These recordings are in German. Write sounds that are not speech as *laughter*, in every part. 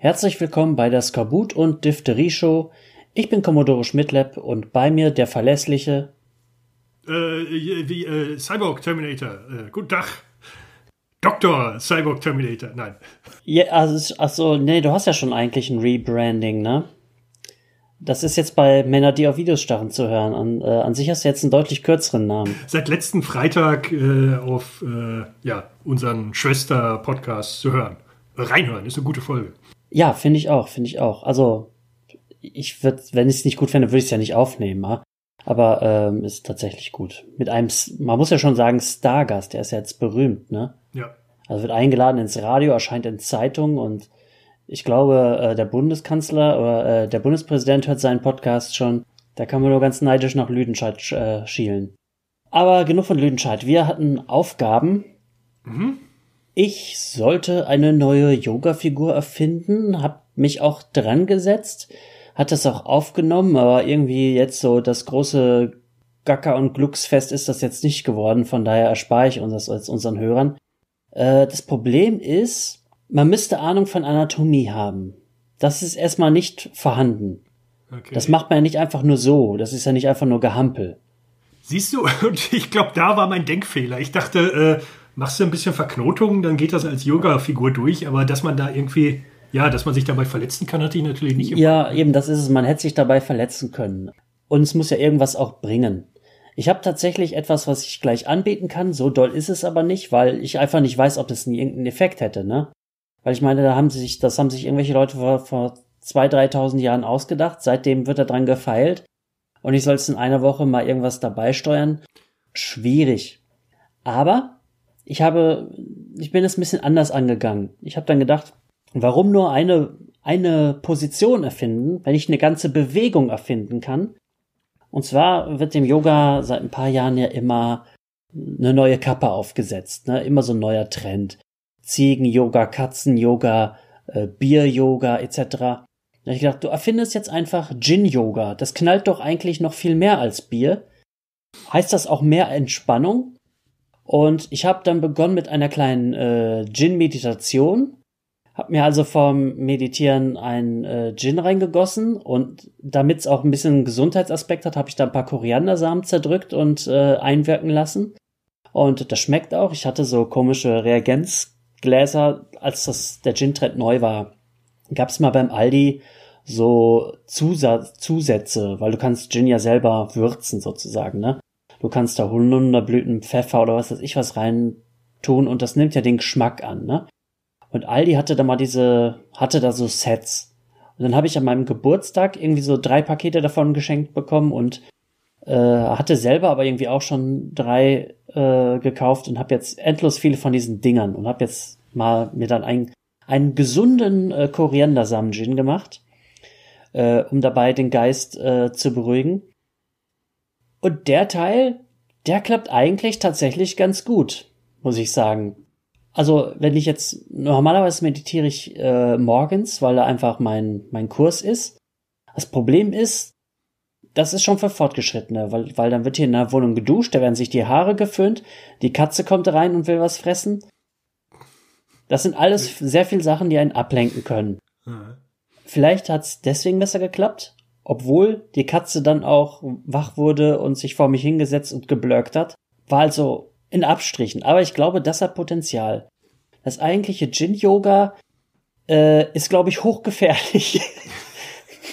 Herzlich willkommen bei der Skorbut und Diphtherie Show. Ich bin Commodore Schmidtlepp und bei mir der verlässliche äh, wie äh, Cyborg Terminator. Äh, guten Tag. Dr. Cyborg Terminator. Nein. Ja, also, achso, nee, du hast ja schon eigentlich ein Rebranding, ne? Das ist jetzt bei Männer, die auf Videos starren zu hören. An, äh, an sich hast du jetzt einen deutlich kürzeren Namen. Seit letzten Freitag äh, auf äh, ja, unseren Schwester-Podcast zu hören. Reinhören, ist eine gute Folge. Ja, finde ich auch, finde ich auch. Also, ich würde, wenn ich es nicht gut fände, würde ich es ja nicht aufnehmen, ja? aber ähm, ist tatsächlich gut. Mit einem, man muss ja schon sagen, Stargast, der ist ja jetzt berühmt, ne? Ja. Also wird eingeladen ins Radio, erscheint in Zeitungen und ich glaube, äh, der Bundeskanzler oder äh, der Bundespräsident hört seinen Podcast schon. Da kann man nur ganz neidisch nach Lüdenscheid äh, schielen. Aber genug von Lüdenscheid. Wir hatten Aufgaben. Mhm. Ich sollte eine neue Yoga-Figur erfinden, hab mich auch dran gesetzt, hat das auch aufgenommen, aber irgendwie jetzt so das große Gacker- und Glücksfest ist das jetzt nicht geworden, von daher erspare ich uns das als unseren Hörern. Äh, das Problem ist, man müsste Ahnung von Anatomie haben. Das ist erstmal nicht vorhanden. Okay. Das macht man ja nicht einfach nur so. Das ist ja nicht einfach nur Gehampel. Siehst du, *laughs* und ich glaube, da war mein Denkfehler. Ich dachte, äh, machst du ein bisschen Verknotung, dann geht das als Yoga-Figur durch, aber dass man da irgendwie, ja, dass man sich dabei verletzen kann, hatte ich natürlich nicht. Ja, eben, das ist es. Man hätte sich dabei verletzen können. Und es muss ja irgendwas auch bringen. Ich habe tatsächlich etwas, was ich gleich anbieten kann. So doll ist es aber nicht, weil ich einfach nicht weiß, ob das irgendeinen Effekt hätte, ne? Weil ich meine, da haben sich, das haben sich irgendwelche Leute vor, vor zwei, dreitausend Jahren ausgedacht. Seitdem wird da dran gefeilt. Und ich soll es in einer Woche mal irgendwas dabei steuern. Schwierig. Aber ich habe, ich bin es ein bisschen anders angegangen. Ich habe dann gedacht, warum nur eine, eine Position erfinden, wenn ich eine ganze Bewegung erfinden kann? Und zwar wird dem Yoga seit ein paar Jahren ja immer eine neue Kappe aufgesetzt, ne? Immer so ein neuer Trend. Ziegen-Yoga, Katzen-Yoga, äh, Bier-Yoga etc. Da ich gedacht, du erfindest jetzt einfach Gin-Yoga. Das knallt doch eigentlich noch viel mehr als Bier. Heißt das auch mehr Entspannung? Und ich habe dann begonnen mit einer kleinen äh, Gin-Meditation. Hab mir also vom Meditieren ein äh, Gin reingegossen und damit es auch ein bisschen einen Gesundheitsaspekt hat, habe ich da ein paar Koriandersamen zerdrückt und äh, einwirken lassen. Und das schmeckt auch. Ich hatte so komische Reagenz Gläser, als das der Gin-Trend neu war, gab es mal beim Aldi so Zusatz, Zusätze, weil du kannst Gin ja selber würzen sozusagen, ne? Du kannst da Holunderblüten, Pfeffer oder was weiß ich was rein tun und das nimmt ja den Geschmack an, ne? Und Aldi hatte da mal diese, hatte da so Sets. Und dann habe ich an meinem Geburtstag irgendwie so drei Pakete davon geschenkt bekommen und äh, hatte selber aber irgendwie auch schon drei äh, gekauft und habe jetzt endlos viele von diesen Dingern und habe jetzt mal mir dann einen, einen gesunden äh, Koriandersamen-Gin gemacht, äh, um dabei den Geist äh, zu beruhigen. Und der Teil, der klappt eigentlich tatsächlich ganz gut, muss ich sagen. Also, wenn ich jetzt, normalerweise meditiere ich äh, morgens, weil da einfach mein, mein Kurs ist. Das Problem ist, das ist schon für Fortgeschrittene, weil, weil dann wird hier in der Wohnung geduscht, da werden sich die Haare geföhnt, die Katze kommt rein und will was fressen. Das sind alles sehr viel Sachen, die einen ablenken können. Vielleicht hat es deswegen besser geklappt, obwohl die Katze dann auch wach wurde und sich vor mich hingesetzt und geblöckt hat. War also in Abstrichen, aber ich glaube, das hat Potenzial. Das eigentliche Gin-Yoga äh, ist, glaube ich, hochgefährlich.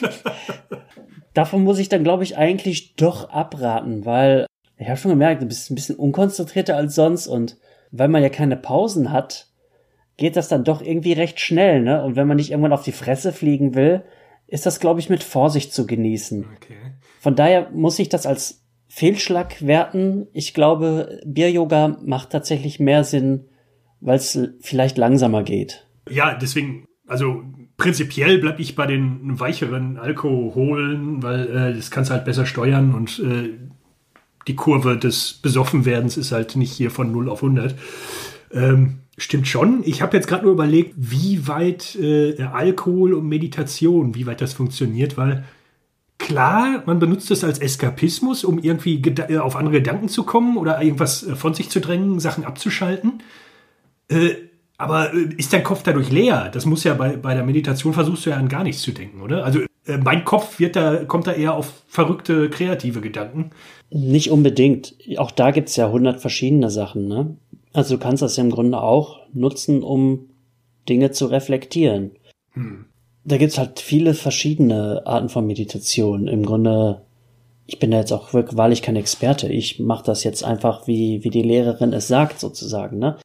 *laughs* davon muss ich dann, glaube ich, eigentlich doch abraten, weil ich habe schon gemerkt, du bist ein bisschen unkonzentrierter als sonst und weil man ja keine Pausen hat, geht das dann doch irgendwie recht schnell, ne? Und wenn man nicht irgendwann auf die Fresse fliegen will, ist das, glaube ich, mit Vorsicht zu genießen. Okay. Von daher muss ich das als Fehlschlag werten. Ich glaube, Bier-Yoga macht tatsächlich mehr Sinn, weil es vielleicht langsamer geht. Ja, deswegen, also prinzipiell bleibe ich bei den weicheren Alkoholen, weil äh, das kannst du halt besser steuern und äh, die Kurve des Besoffenwerdens ist halt nicht hier von 0 auf 100. Ähm, stimmt schon. Ich habe jetzt gerade nur überlegt, wie weit äh, Alkohol und Meditation, wie weit das funktioniert, weil klar, man benutzt es als Eskapismus, um irgendwie äh, auf andere Gedanken zu kommen oder irgendwas äh, von sich zu drängen, Sachen abzuschalten. Äh, Aber äh, ist dein Kopf dadurch leer? Das muss ja bei, bei der Meditation versuchst du ja an gar nichts zu denken, oder? Also äh, mein Kopf wird da, kommt da eher auf verrückte, kreative Gedanken. Nicht unbedingt. Auch da gibt's ja hundert verschiedene Sachen, ne? Also du kannst das ja im Grunde auch nutzen, um Dinge zu reflektieren. Hm. Da gibt's halt viele verschiedene Arten von Meditation. Im Grunde, ich bin da jetzt auch wirklich wahrlich kein Experte. Ich mache das jetzt einfach, wie, wie die Lehrerin es sagt, sozusagen, ne?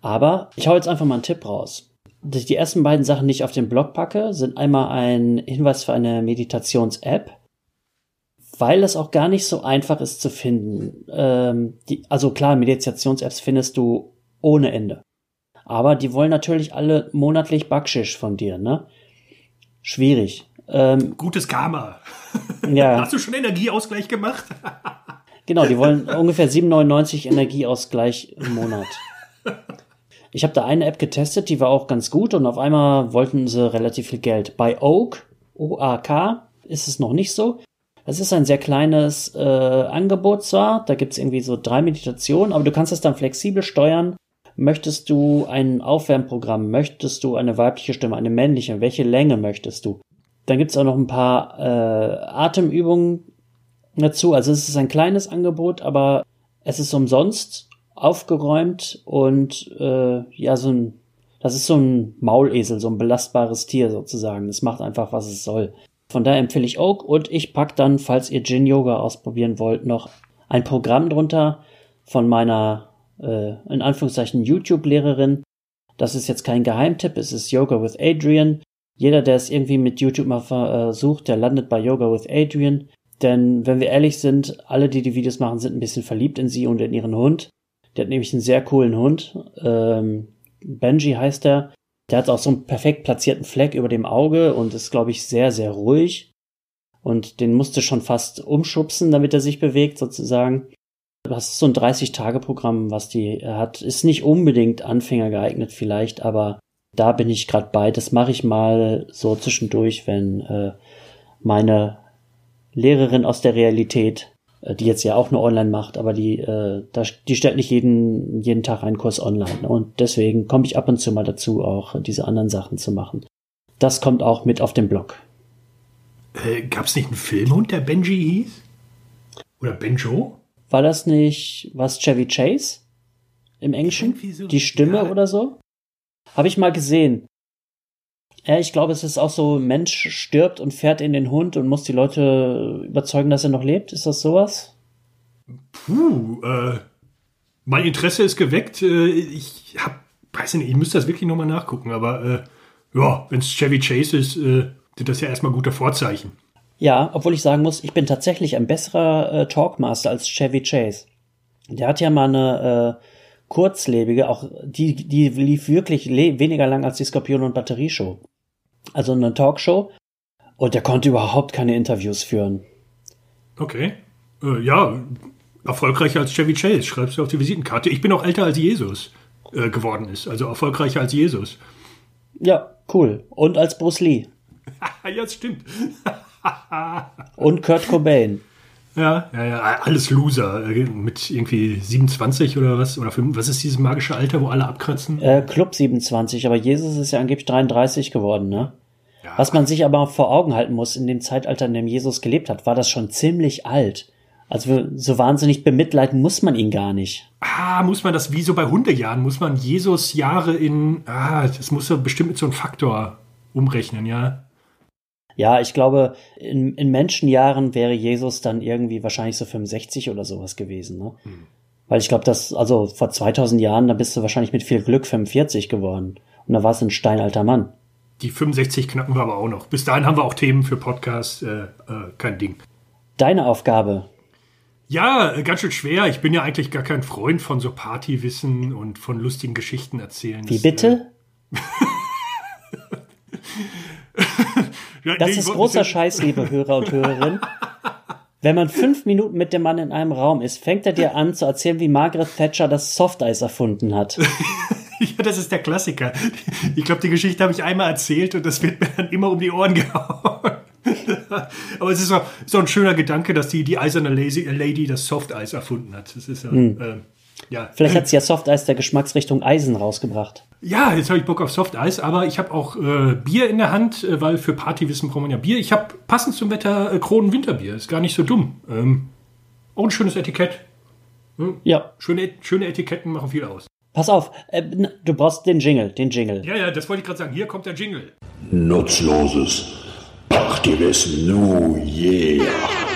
Aber ich hau jetzt einfach mal einen Tipp raus. Die ersten beiden Sachen, die ich auf den Blog packe, sind einmal ein Hinweis für eine Meditations-App, weil es auch gar nicht so einfach ist zu finden. Ähm, die, also klar, Meditations-Apps findest du ohne Ende. Aber die wollen natürlich alle monatlich Backschisch von dir, ne? Schwierig. Ähm, Gutes Karma. *laughs* Ja. Hast du schon Energieausgleich gemacht? *laughs* genau, die wollen ungefähr 7,99 Energieausgleich im Monat. Ich habe da eine App getestet, die war auch ganz gut und auf einmal wollten sie relativ viel Geld. Bei Oak, O-A-K, ist es noch nicht so. Es ist ein sehr kleines äh, Angebot zwar, da gibt's irgendwie so drei Meditationen, aber du kannst es dann flexibel steuern. Möchtest du ein Aufwärmprogramm? Möchtest du eine weibliche Stimme, eine männliche? Welche Länge möchtest du? Dann gibt's auch noch ein paar äh, Atemübungen dazu. Also es ist ein kleines Angebot, aber es ist umsonst aufgeräumt und äh, ja, so ein, das ist so ein Maulesel, so ein belastbares Tier sozusagen. Es macht einfach, was es soll. Von daher empfehle ich Oak und ich pack dann, falls ihr Gin Yoga ausprobieren wollt, noch ein Programm drunter von meiner, äh, in Anführungszeichen, YouTube-Lehrerin. Das ist jetzt kein Geheimtipp, es ist Yoga with Adrian. Jeder, der es irgendwie mit YouTube mal versucht, der landet bei Yoga with Adrian. Denn wenn wir ehrlich sind, alle, die die Videos machen, sind ein bisschen verliebt in sie und in ihren Hund. Der hat nämlich einen sehr coolen Hund. Ähm, Benji heißt er. Der hat auch so einen perfekt platzierten Fleck über dem Auge und ist, glaube ich, sehr, sehr ruhig. Und den musste schon fast umschubsen, damit er sich bewegt, sozusagen. Das ist so ein 30-Tage-Programm, was die hat. Ist nicht unbedingt Anfänger geeignet vielleicht, aber da bin ich gerade bei. Das mache ich mal so zwischendurch, wenn äh, meine Lehrerin aus der Realität die jetzt ja auch nur online macht, aber die, äh, da, die stellt nicht jeden, jeden Tag einen Kurs online. Ne? Und deswegen komme ich ab und zu mal dazu, auch diese anderen Sachen zu machen. Das kommt auch mit auf den Blog. Äh, Gab es nicht einen Filmhund, der Benji hieß? Oder Benjo? War das nicht, was Chevy Chase? Im Englischen? So, die Stimme ja. oder so? Habe ich mal gesehen. Ja, ich glaube, es ist auch so, Mensch stirbt und fährt in den Hund und muss die Leute überzeugen, dass er noch lebt. Ist das sowas? Puh, äh, mein Interesse ist geweckt. Äh, ich hab, weiß nicht, ich müsste das wirklich nochmal nachgucken, aber äh, ja, wenn es Chevy Chase ist, äh, sind das ja erstmal gute Vorzeichen. Ja, obwohl ich sagen muss, ich bin tatsächlich ein besserer äh, Talkmaster als Chevy Chase. Der hat ja mal eine äh, kurzlebige, auch die, die lief wirklich weniger lang als die Skorpion- und Batterieshow also eine Talkshow. Und der konnte überhaupt keine Interviews führen. Okay. Äh, ja, erfolgreicher als Chevy Chase, schreibst du auf die Visitenkarte. Ich bin auch älter als Jesus äh, geworden ist, also erfolgreicher als Jesus. Ja, cool. Und als Bruce Lee. *laughs* ja, das stimmt. *laughs* Und Kurt Cobain. Ja, ja, ja, alles Loser. Äh, mit irgendwie 27 oder was? Oder 5, was ist dieses magische Alter, wo alle abkratzen? Äh, Club 27, aber Jesus ist ja angeblich 33 geworden, ne? Ja. Was man sich aber vor Augen halten muss, in dem Zeitalter, in dem Jesus gelebt hat, war das schon ziemlich alt. Also so wahnsinnig bemitleiden muss man ihn gar nicht. Ah, muss man das wie so bei Hundejahren, muss man Jesus Jahre in, ah, das muss er bestimmt mit so einem Faktor umrechnen, ja. Ja, ich glaube, in, in Menschenjahren wäre Jesus dann irgendwie wahrscheinlich so 65 oder sowas gewesen. Ne? Hm. Weil ich glaube, dass, also vor 2000 Jahren, da bist du wahrscheinlich mit viel Glück 45 geworden. Und da warst du ein steinalter Mann. Die 65 knacken wir aber auch noch. Bis dahin haben wir auch Themen für Podcasts, äh, äh, kein Ding. Deine Aufgabe. Ja, äh, ganz schön schwer. Ich bin ja eigentlich gar kein Freund von so Partywissen und von lustigen Geschichten erzählen. Wie bitte? Äh, *laughs* das ist großer Scheiß, liebe Hörer und Hörerinnen. Wenn man fünf Minuten mit dem Mann in einem Raum ist, fängt er dir an zu erzählen, wie Margaret Thatcher das Softeis erfunden hat. *laughs* ja, das ist der Klassiker. Ich glaube, die Geschichte habe ich einmal erzählt und das wird mir dann immer um die Ohren *laughs* gehauen. Aber es ist so, so ein schöner Gedanke, dass die, die eiserne Lady das Softeis erfunden hat. Das ist ja, hm. äh, Ja. Vielleicht hat sie ja Soft Eis der Geschmacksrichtung Eisen rausgebracht. Ja, jetzt habe ich Bock auf Soft Eis, aber ich habe auch äh, Bier in der Hand, äh, weil für Partywissen braucht man ja Bier. Ich habe passend zum Wetter äh, Kronen Winterbier. Ist gar nicht so dumm. Ähm, auch ein schönes Etikett. Hm? Ja. Schöne, schöne Etiketten machen viel aus. Pass auf, äh, du brauchst den Jingle, den Jingle. Ja, ja, das wollte ich gerade sagen. Hier kommt der Jingle. Nutzloses Partywissen, nu yeah.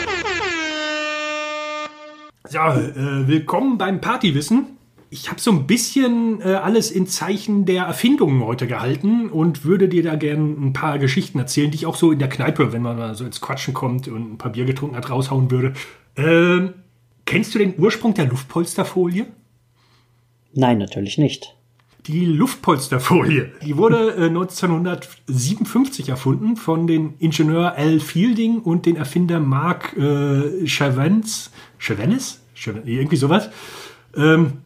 So, äh, willkommen beim Partywissen. Ich habe so ein bisschen äh, alles in Zeichen der Erfindungen heute gehalten und würde dir da gerne ein paar Geschichten erzählen, die ich auch so in der Kneipe, wenn man mal so ins Quatschen kommt und ein paar Bier getrunken hat, raushauen würde. Ähm, kennst du den Ursprung der Luftpolsterfolie? Nein, natürlich nicht. Die Luftpolsterfolie, die wurde äh, 1957 erfunden von den Ingenieur Al Fielding und den Erfinder Mark äh, Chavens, Chavenes? Irgendwie sowas. Ähm,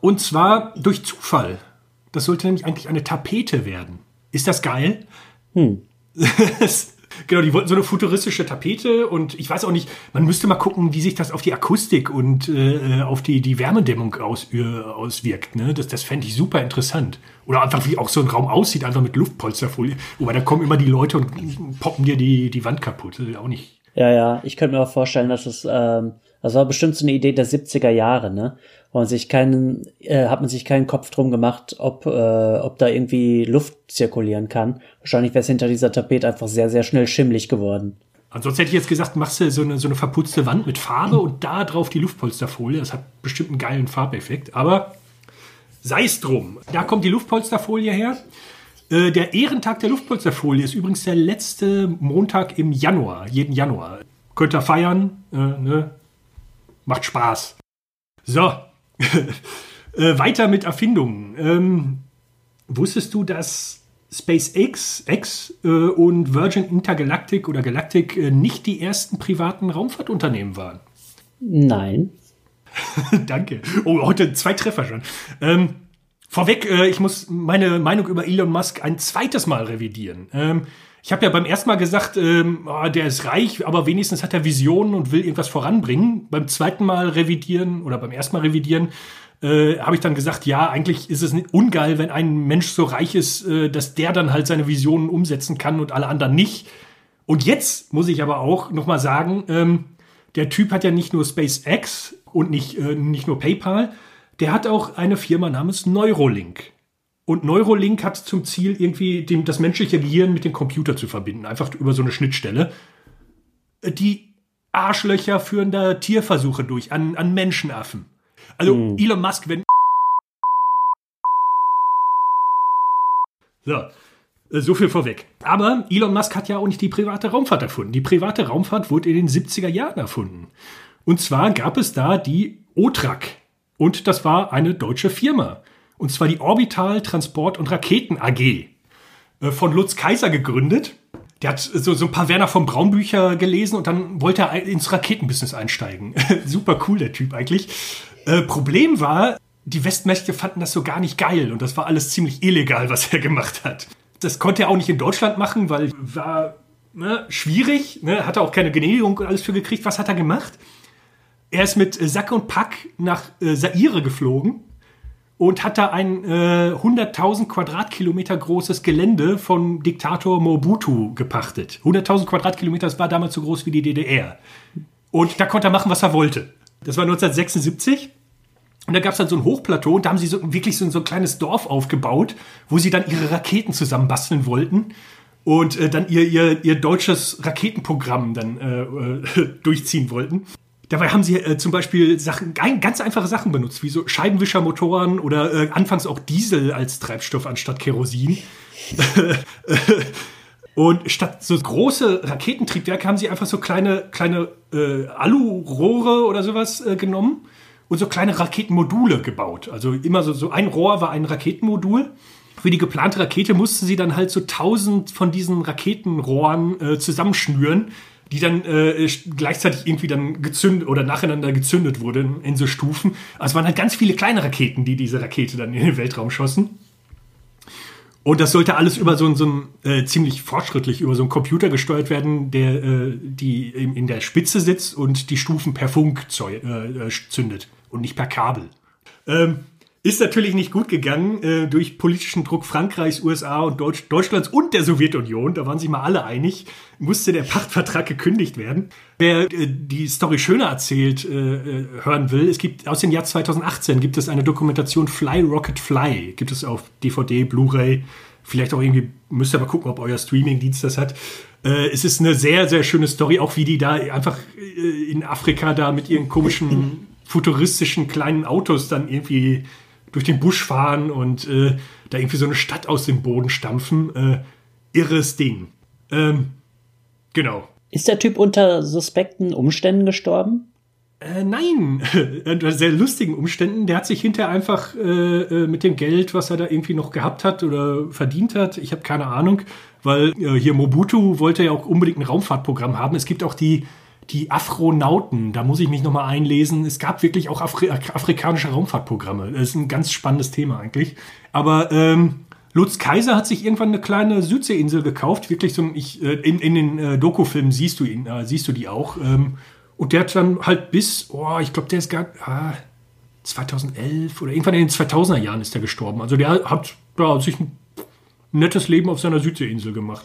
und zwar durch Zufall. Das sollte nämlich eigentlich eine Tapete werden. Ist das geil? *laughs* genau, die wollten so eine futuristische Tapete und ich weiß auch nicht, man müsste mal gucken, wie sich das auf die Akustik und äh, auf die, die Wärmedämmung aus, äh, auswirkt. Ne? Das, das fände ich super interessant. Oder einfach, wie auch so ein Raum aussieht, einfach mit Luftpolsterfolie. Wobei da kommen immer die Leute und poppen dir die, die Wand kaputt. Das ist auch nicht. Ja, ja, ich könnte mir auch vorstellen, dass es, ähm, das war bestimmt so eine Idee der 70er Jahre, ne? Wo man sich keinen, äh, hat man sich keinen Kopf drum gemacht, ob, äh, ob da irgendwie Luft zirkulieren kann. Wahrscheinlich wäre es hinter dieser Tapete einfach sehr, sehr schnell schimmlig geworden. Ansonsten hätte ich jetzt gesagt, machst du so eine, so eine verputzte Wand mit Farbe und da drauf die Luftpolsterfolie. Das hat bestimmt einen geilen Farbeffekt. Aber sei es drum. Da kommt die Luftpolsterfolie her. Äh, Der Ehrentag der Luftpolsterfolie ist übrigens der letzte Montag im Januar, jeden Januar. Könnt ihr feiern, äh, ne? Macht Spaß. So, *laughs* äh, weiter mit Erfindungen. Ähm, wusstest du, dass SpaceX X, äh, und Virgin Intergalactic oder Galactic äh, nicht die ersten privaten Raumfahrtunternehmen waren? Nein. *laughs* Danke. Oh, heute zwei Treffer schon. Ähm, vorweg, äh, ich muss meine Meinung über Elon Musk ein zweites Mal revidieren. Ähm, ich habe ja beim ersten Mal gesagt, ähm, ah, der ist reich, aber wenigstens hat er Visionen und will irgendwas voranbringen. Beim zweiten Mal revidieren oder beim ersten Mal revidieren äh, habe ich dann gesagt, ja, eigentlich ist es ungeil, wenn ein Mensch so reich ist, äh, dass der dann halt seine Visionen umsetzen kann und alle anderen nicht. Und jetzt muss ich aber auch noch mal sagen, ähm, der Typ hat ja nicht nur SpaceX und nicht, äh, nicht nur PayPal, der hat auch eine Firma namens Neurolink. Und Neurolink hat zum Ziel, irgendwie dem, das menschliche Gehirn mit dem Computer zu verbinden, einfach über so eine Schnittstelle. Die Arschlöcher führen da Tierversuche durch an, an Menschenaffen. Also Elon Musk, wenn. So, so viel vorweg. Aber Elon Musk hat ja auch nicht die private Raumfahrt erfunden. Die private Raumfahrt wurde in den 70er Jahren erfunden. Und zwar gab es da die OTRAC. Und das war eine deutsche Firma. Und zwar die Orbital Transport und Raketen AG. Äh, Von Lutz Kaiser gegründet. Der hat so, so ein paar Werner von Braun Bücher gelesen und dann wollte er ins Raketenbusiness einsteigen. *laughs* Super cool, der Typ eigentlich. Äh, Problem war, die Westmächte fanden das so gar nicht geil und das war alles ziemlich illegal, was er gemacht hat. Das konnte er auch nicht in Deutschland machen, weil war ne, schwierig, ne, hat er auch keine Genehmigung und alles für gekriegt. Was hat er gemacht? Er ist mit äh, Sack und Pack nach äh, Saire geflogen und hat da ein äh, 100.000 Quadratkilometer großes Gelände von Diktator Mobutu gepachtet. 100.000 Quadratkilometer, das war damals so groß wie die DDR. Und da konnte er machen, was er wollte. Das war 1976. Und da gab es dann so ein Hochplateau und da haben sie so wirklich so, ein- so ein kleines Dorf aufgebaut, wo sie dann ihre Raketen zusammenbasteln wollten und äh, dann ihr, ihr, ihr deutsches Raketenprogramm dann äh, äh, *laughs* durchziehen wollten. Dabei haben sie äh, zum Beispiel Sachen, ganz einfache Sachen benutzt, wie so Scheibenwischermotoren oder äh, anfangs auch Diesel als Treibstoff anstatt Kerosin. *laughs* Und statt so große Raketentriebwerke haben sie einfach so kleine, kleine äh, Alurohre oder sowas äh, genommen und so kleine Raketenmodule gebaut. Also immer so, so ein Rohr war ein Raketenmodul. Für die geplante Rakete mussten sie dann halt so tausend von diesen Raketenrohren äh, zusammenschnüren, die dann äh, gleichzeitig irgendwie dann gezündet oder nacheinander gezündet wurden in so Stufen. Also es waren halt ganz viele kleine Raketen, die diese Rakete dann in den Weltraum schossen. Und das sollte alles über so ein, so ein äh, ziemlich fortschrittlich über so einen Computer gesteuert werden, der äh, die in, in der Spitze sitzt und die Stufen per Funk äh, äh, zündet und nicht per Kabel. Ähm, ist natürlich nicht gut gegangen äh, durch politischen Druck Frankreichs, USA und Deutsch, Deutschlands und der Sowjetunion. Da waren sich mal alle einig. Musste der Pachtvertrag gekündigt werden. Wer äh, die Story schöner erzählt äh, äh hören will, es gibt aus dem Jahr 2018 gibt es eine Dokumentation Fly Rocket Fly. Gibt es auf DVD, Blu-ray. Vielleicht auch irgendwie müsst ihr mal gucken, ob euer Streaming-Dienst das hat. Äh, es ist eine sehr, sehr schöne Story, auch wie die da einfach äh, in Afrika da mit ihren komischen futuristischen kleinen Autos dann irgendwie durch den Busch fahren und äh, da irgendwie so eine Stadt aus dem Boden stampfen. Äh, irres Ding. Ähm, genau. Ist der Typ unter suspekten Umständen gestorben? Äh, nein, *laughs* unter sehr lustigen Umständen. Der hat sich hinterher einfach äh, äh, mit dem Geld, was er da irgendwie noch gehabt hat oder verdient hat, ich habe keine Ahnung, weil äh, hier Mobutu wollte ja auch unbedingt ein Raumfahrtprogramm haben. Es gibt auch die die Afronauten, da muss ich mich nochmal einlesen. Es gab wirklich auch Afri afrikanische Raumfahrtprogramme. Das ist ein ganz spannendes Thema eigentlich. Aber ähm, Lutz Kaiser hat sich irgendwann eine kleine Südseeinsel gekauft. Wirklich so ein, ich, äh, in, in den äh, Dokufilmen siehst du ihn, äh, siehst du die auch. Ähm, und der hat dann halt bis, oh, ich glaube, der ist gar ah, 2011 oder irgendwann in den 2000er Jahren ist der gestorben. Also der hat ja, sich ein nettes Leben auf seiner Südseeinsel gemacht.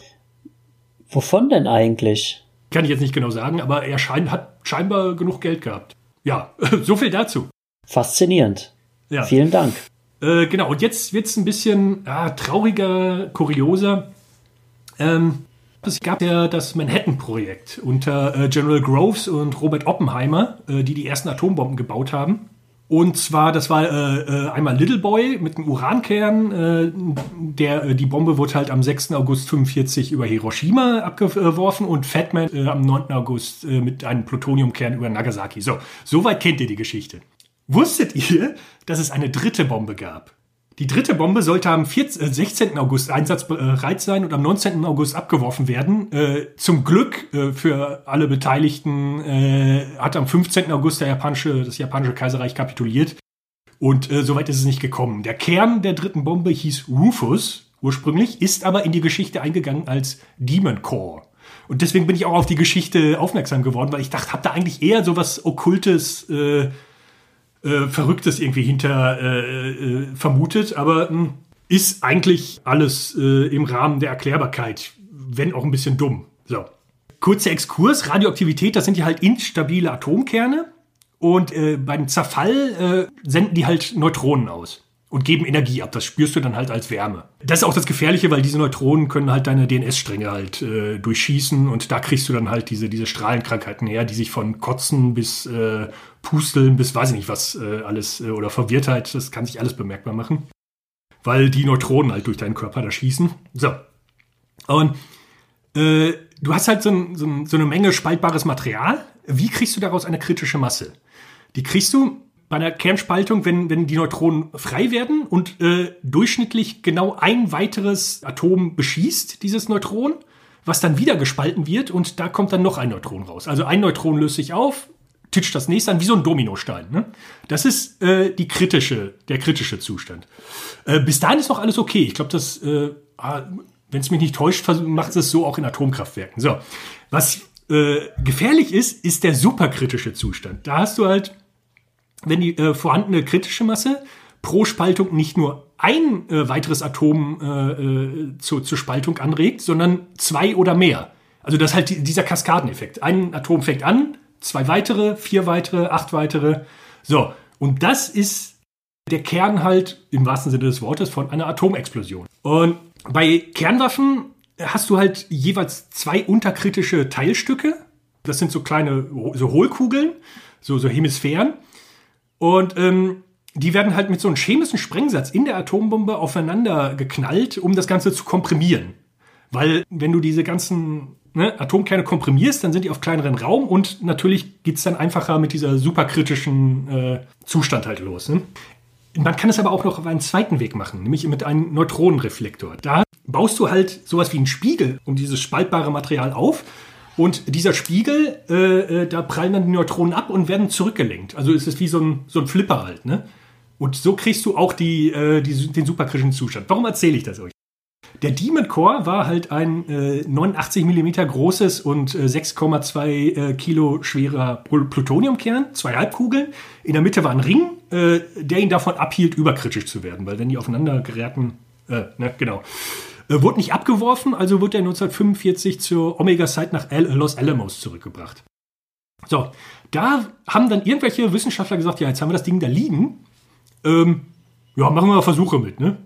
Wovon denn eigentlich? Kann ich jetzt nicht genau sagen, aber er schein, hat scheinbar genug Geld gehabt. Ja, *laughs* so viel dazu. Faszinierend. Ja. Vielen Dank. Äh, genau, und jetzt wird es ein bisschen ja, trauriger, kurioser. Ähm, es gab ja das Manhattan-Projekt unter äh, General Groves und Robert Oppenheimer, äh, die die ersten Atombomben gebaut haben. Und zwar, das war äh, äh, einmal Little Boy mit einem Urankern. Äh, der, äh, die Bombe wurde halt am 6. August 45 über Hiroshima abgeworfen und Fatman äh, am 9. August äh, mit einem Plutoniumkern über Nagasaki. So, soweit kennt ihr die Geschichte. Wusstet ihr, dass es eine dritte Bombe gab? Die dritte Bombe sollte am 14, 16. Äh, August einsatzbereit sein und am 19. August abgeworfen werden. Äh, zum Glück äh, für alle Beteiligten äh, hat am 15. August japanische, das japanische Kaiserreich kapituliert. Und äh, soweit ist es nicht gekommen. Der Kern der dritten Bombe hieß Rufus ursprünglich, ist aber in die Geschichte eingegangen als Demon Core. Und deswegen bin ich auch auf die Geschichte aufmerksam geworden, weil ich dachte, hab da eigentlich eher so was Okkultes äh, äh, Verrücktes irgendwie hinter äh, äh, vermutet, aber mh, hm, ist eigentlich alles äh, im Rahmen der Erklärbarkeit, wenn auch ein bisschen dumm. So. Kurzer Exkurs, Radioaktivität, das sind ja halt instabile Atomkerne und äh, beim Zerfall senden die halt Neutronen aus und geben Energie ab. Das spürst du dann halt als Wärme. Das ist auch das Gefährliche, weil diese Neutronen können halt deine DNS-Stränge halt äh, durchschießen und da kriegst du dann halt diese, diese Strahlenkrankheiten her, die sich von Kotzen bis äh, Pusteln bis weiß ich nicht was äh, alles äh, oder Verwirrtheit, das kann sich alles bemerkbar machen. Weil die Neutronen halt durch deinen Körper da schießen. So. Und äh, du hast halt so, ein, so, ein, so eine Menge spaltbares Material. Wie kriegst du daraus eine kritische Masse? Die kriegst du bei einer Kernspaltung, wenn, wenn die Neutronen frei werden und äh, durchschnittlich genau ein weiteres Atom beschießt, dieses Neutron, was dann wieder gespalten wird und da kommt dann noch ein Neutron raus. Also ein Neutron löst sich auf, titscht das nächste an, wie so ein Dominostein. Ne? Das ist äh, die kritische, der kritische Zustand. Äh, bis dahin ist noch alles okay. Ich glaube, das, äh, ah, wenn es mich nicht täuscht, macht es so auch in Atomkraftwerken. So, was äh, gefährlich ist, ist der superkritische Zustand. Da hast du halt wenn die äh, vorhandene kritische Masse pro Spaltung nicht nur ein äh, weiteres Atom äh, äh, zu, zur Spaltung anregt, sondern zwei oder mehr. Also das ist halt die, dieser Kaskadeneffekt. Ein Atom fängt an, zwei weitere, vier weitere, acht weitere. So, und das ist der Kern halt im wahrsten Sinne des Wortes von einer Atomexplosion. Und bei Kernwaffen hast du halt jeweils zwei unterkritische Teilstücke. Das sind so kleine, so Hohlkugeln, so, so Hemisphären. Und ähm, die werden halt mit so einem chemischen Sprengsatz in der Atombombe aufeinander geknallt, um das Ganze zu komprimieren. Weil wenn du diese ganzen ne, Atomkerne komprimierst, dann sind die auf kleineren Raum und natürlich geht's dann einfacher mit dieser superkritischen äh, Zustand halt los. Ne? Man kann es aber auch noch auf einen zweiten Weg machen, nämlich mit einem Neutronenreflektor. Da baust du halt sowas wie einen Spiegel um dieses spaltbare Material auf und dieser Spiegel, äh, äh, da prallen dann die Neutronen ab und werden zurückgelenkt. Also es ist wie so ein, so ein Flipper halt, ne? Und so kriegst du auch die, äh, die, den superkritischen Zustand. Warum erzähle ich das euch? Der Demon Core war halt ein äh, 89 mm großes und äh, 6,2 äh, Kilo schwerer Plutoniumkern, zwei Halbkugeln. In der Mitte war ein Ring äh, der ihn davon abhielt, überkritisch zu werden, weil wenn die aufeinander geräten, äh, ne, genau. Äh, wurde nicht abgeworfen, also wurde er 1945 zur Omega-Site nach Al Los Alamos zurückgebracht. So, da haben dann irgendwelche Wissenschaftler gesagt, ja, jetzt haben wir das Ding da liegen. Ähm, ja, machen wir mal Versuche mit, ne?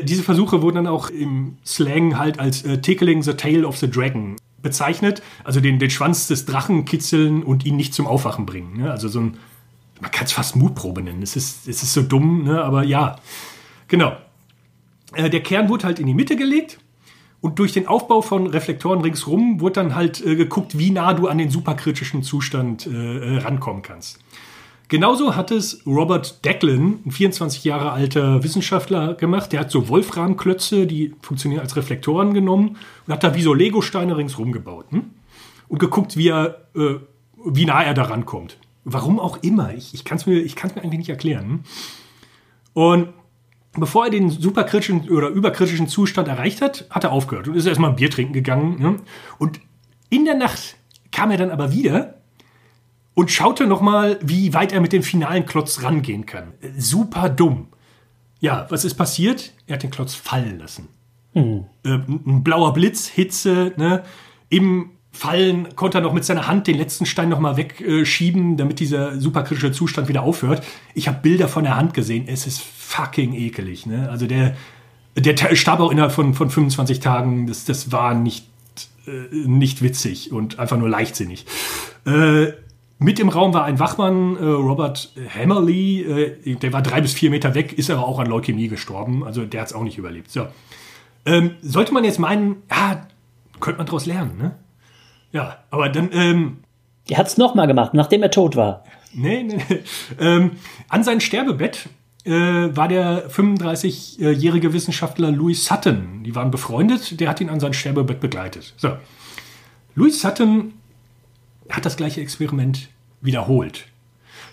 Diese Versuche wurden dann auch im Slang halt als äh, Tickling the Tail of the Dragon bezeichnet. Also den, den Schwanz des Drachen kitzeln und ihn nicht zum Aufwachen bringen. Ne? Also so ein, man kann es fast Mutprobe nennen. Es ist, es ist so dumm, ne? aber ja. Genau. Äh, der Kern wurde halt in die Mitte gelegt und durch den Aufbau von Reflektoren ringsrum wurde dann halt äh, geguckt, wie nah du an den superkritischen Zustand äh, äh rankommen kannst. Genauso hat es Robert Declan, ein 24 Jahre alter Wissenschaftler, gemacht. Der hat so Wolframklötze, die funktionieren als Reflektoren genommen und hat da wie so Lego-Steine ringsrum gebaut. Hm? Und geguckt, wie, er, äh, wie nah er da rankommt. Warum auch immer. Ich, ich kann es mir, mir eigentlich nicht erklären. Hm? Und bevor er den superkritischen oder überkritischen Zustand erreicht hat, hat er aufgehört und ist erstmal ein Bier trinken gegangen. Ne? Und in der Nacht kam er dann aber wieder und schaute nochmal, wie weit er mit dem finalen Klotz rangehen kann. Super dumm. Ja, was ist passiert? Er hat den Klotz fallen lassen. Mhm. Äh, ein blauer Blitz, Hitze, ne? Im Fallen konnte er noch mit seiner Hand den letzten Stein nochmal wegschieben, damit dieser superkritische Zustand wieder aufhört. Ich habe Bilder von der Hand gesehen. Es ist fucking ekelig. Ne? Also der, der starb auch innerhalb von, von 25 Tagen. Das, das war nicht, äh, nicht witzig und einfach nur leichtsinnig. Äh, mit im Raum war ein Wachmann, äh, Robert Hammerly, äh, der war drei bis vier Meter weg, ist aber auch an Leukämie gestorben. Also der hat es auch nicht überlebt. So. Ähm, sollte man jetzt meinen, ja, könnte man daraus lernen, ne? Ja, aber dann. Ähm, er hat es nochmal gemacht, nachdem er tot war. Nee, nee, nee. Ähm, an sein Sterbebett äh, war der 35-jährige Wissenschaftler Louis Sutton. Die waren befreundet, der hat ihn an sein Sterbebett begleitet. So. Louis Sutton hat das gleiche Experiment wiederholt.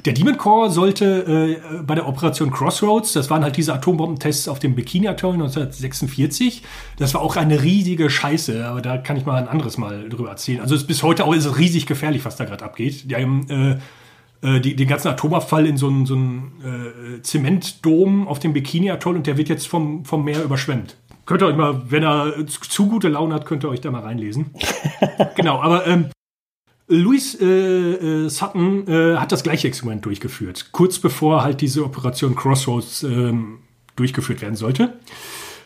Der Demon Core sollte äh, bei der Operation Crossroads, das waren halt diese Atombombentests auf dem Bikini-Atoll 1946, das war auch eine riesige Scheiße, aber da kann ich mal ein anderes Mal drüber erzählen. Also ist bis heute auch ist es riesig gefährlich, was da gerade abgeht. Die haben äh, äh, die, den ganzen Atomabfall in so einen so äh, Zementdom auf dem Bikini-Atoll und der wird jetzt vom, vom Meer überschwemmt. Könnt ihr euch mal, wenn er zu, zu gute Laune hat, könnt ihr euch da mal reinlesen. *laughs* genau, aber ähm, Louis äh, äh, Sutton äh, hat das gleiche Experiment durchgeführt, kurz bevor halt diese Operation Crossroads ähm, durchgeführt werden sollte.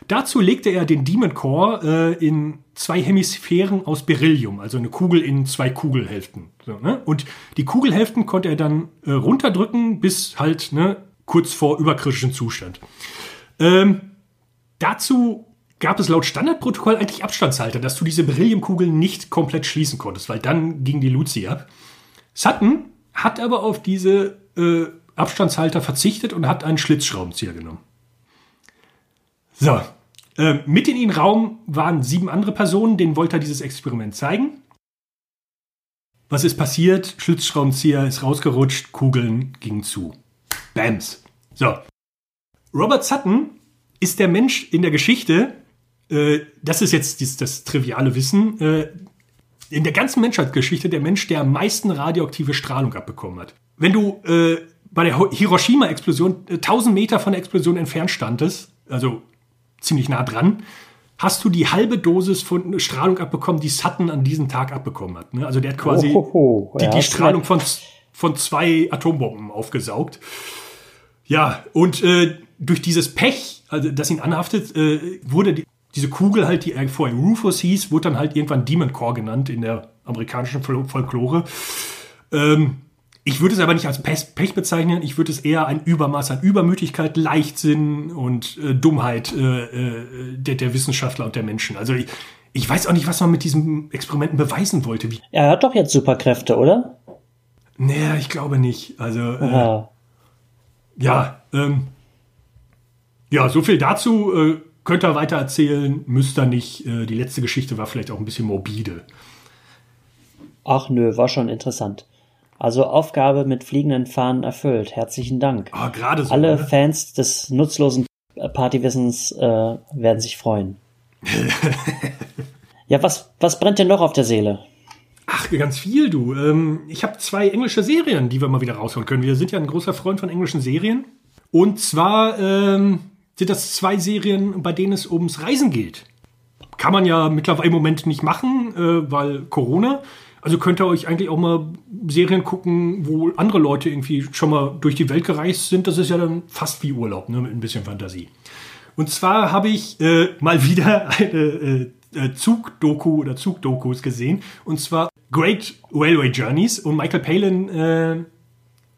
Dazu legte er den Demon Core äh, in zwei Hemisphären aus Beryllium, also eine Kugel in zwei Kugelhälften. So, ne? Und die Kugelhälften konnte er dann äh, runterdrücken bis halt ne, kurz vor überkritischen Zustand. Ähm, dazu gab es laut Standardprotokoll eigentlich Abstandshalter, dass du diese Berylliumkugeln nicht komplett schließen konntest, weil dann ging die Luzi ab. Sutton hat aber auf diese äh, Abstandshalter verzichtet und hat einen Schlitzschraubenzieher genommen. So, äh, mit in den Raum waren sieben andere Personen, denen wollte er dieses Experiment zeigen. Was ist passiert? Schlitzschraubenzieher ist rausgerutscht, Kugeln gingen zu. Bams. So. Robert Sutton ist der Mensch in der Geschichte, äh, das ist jetzt das, das triviale Wissen, äh, in der ganzen Menschheitsgeschichte der Mensch, der am meisten radioaktive Strahlung abbekommen hat. Wenn du äh, bei der Hiroshima-Explosion äh, 1000 Meter von der Explosion entfernt standest, also ziemlich nah dran, hast du die halbe Dosis von Strahlung abbekommen, die Sutton an diesem Tag abbekommen hat. Ne? Also der hat quasi oh, oh, oh. Die, die, Strahlung von, von zwei Atombomben aufgesaugt. Ja, und äh, durch dieses Pech, also das ihn anhaftet, äh, wurde die, diese Kugel halt, die er vorher Rufus hieß, wurde dann halt irgendwann Demon Core genannt in der amerikanischen Folklore. Ähm, ich würde es aber nicht als Pech bezeichnen, ich würde es eher ein Übermaß an Übermütigkeit, Leichtsinn und äh, Dummheit äh, äh, der, der, Wissenschaftler und der Menschen. Also ich, ich, weiß auch nicht, was man mit diesen Experimenten beweisen wollte. Wie er hat doch jetzt Superkräfte, oder? Naja, ich glaube nicht. Also äh, ja, ähm, ja, so viel dazu. Könnt ihr weiter erzählen, müsst ihr nicht. Äh, die letzte Geschichte war vielleicht auch ein bisschen morbide. Ach nö, war schon interessant. Also Aufgabe mit fliegenden Fahnen erfüllt. Herzlichen Dank. Ah, gerade so. Alle ne? Fans des nutzlosen Partywissens äh, werden sich freuen. *laughs* ja, was, was brennt denn noch auf der Seele? Ach, ganz viel, du. Ähm, ich habe zwei englische Serien, die wir mal wieder rausholen können. Wir sind ja ein großer Freund von englischen Serien. Und zwar ähm, sind das zwei Serien, bei denen es ums Reisen geht. Kann man ja mittlerweile im Moment nicht machen, äh, weil Corona. Also könnt ihr euch eigentlich auch mal Serien gucken, wo andere Leute irgendwie schon mal durch die Welt gereist sind. Das ist ja dann fast wie Urlaub, ne, mit ein bisschen Fantasie. Und zwar habe ich äh, mal wieder *laughs* eine äh, äh, Zugdoku oder Zugdokus gesehen. Und zwar Great Railway Journeys. Und Michael Palin äh,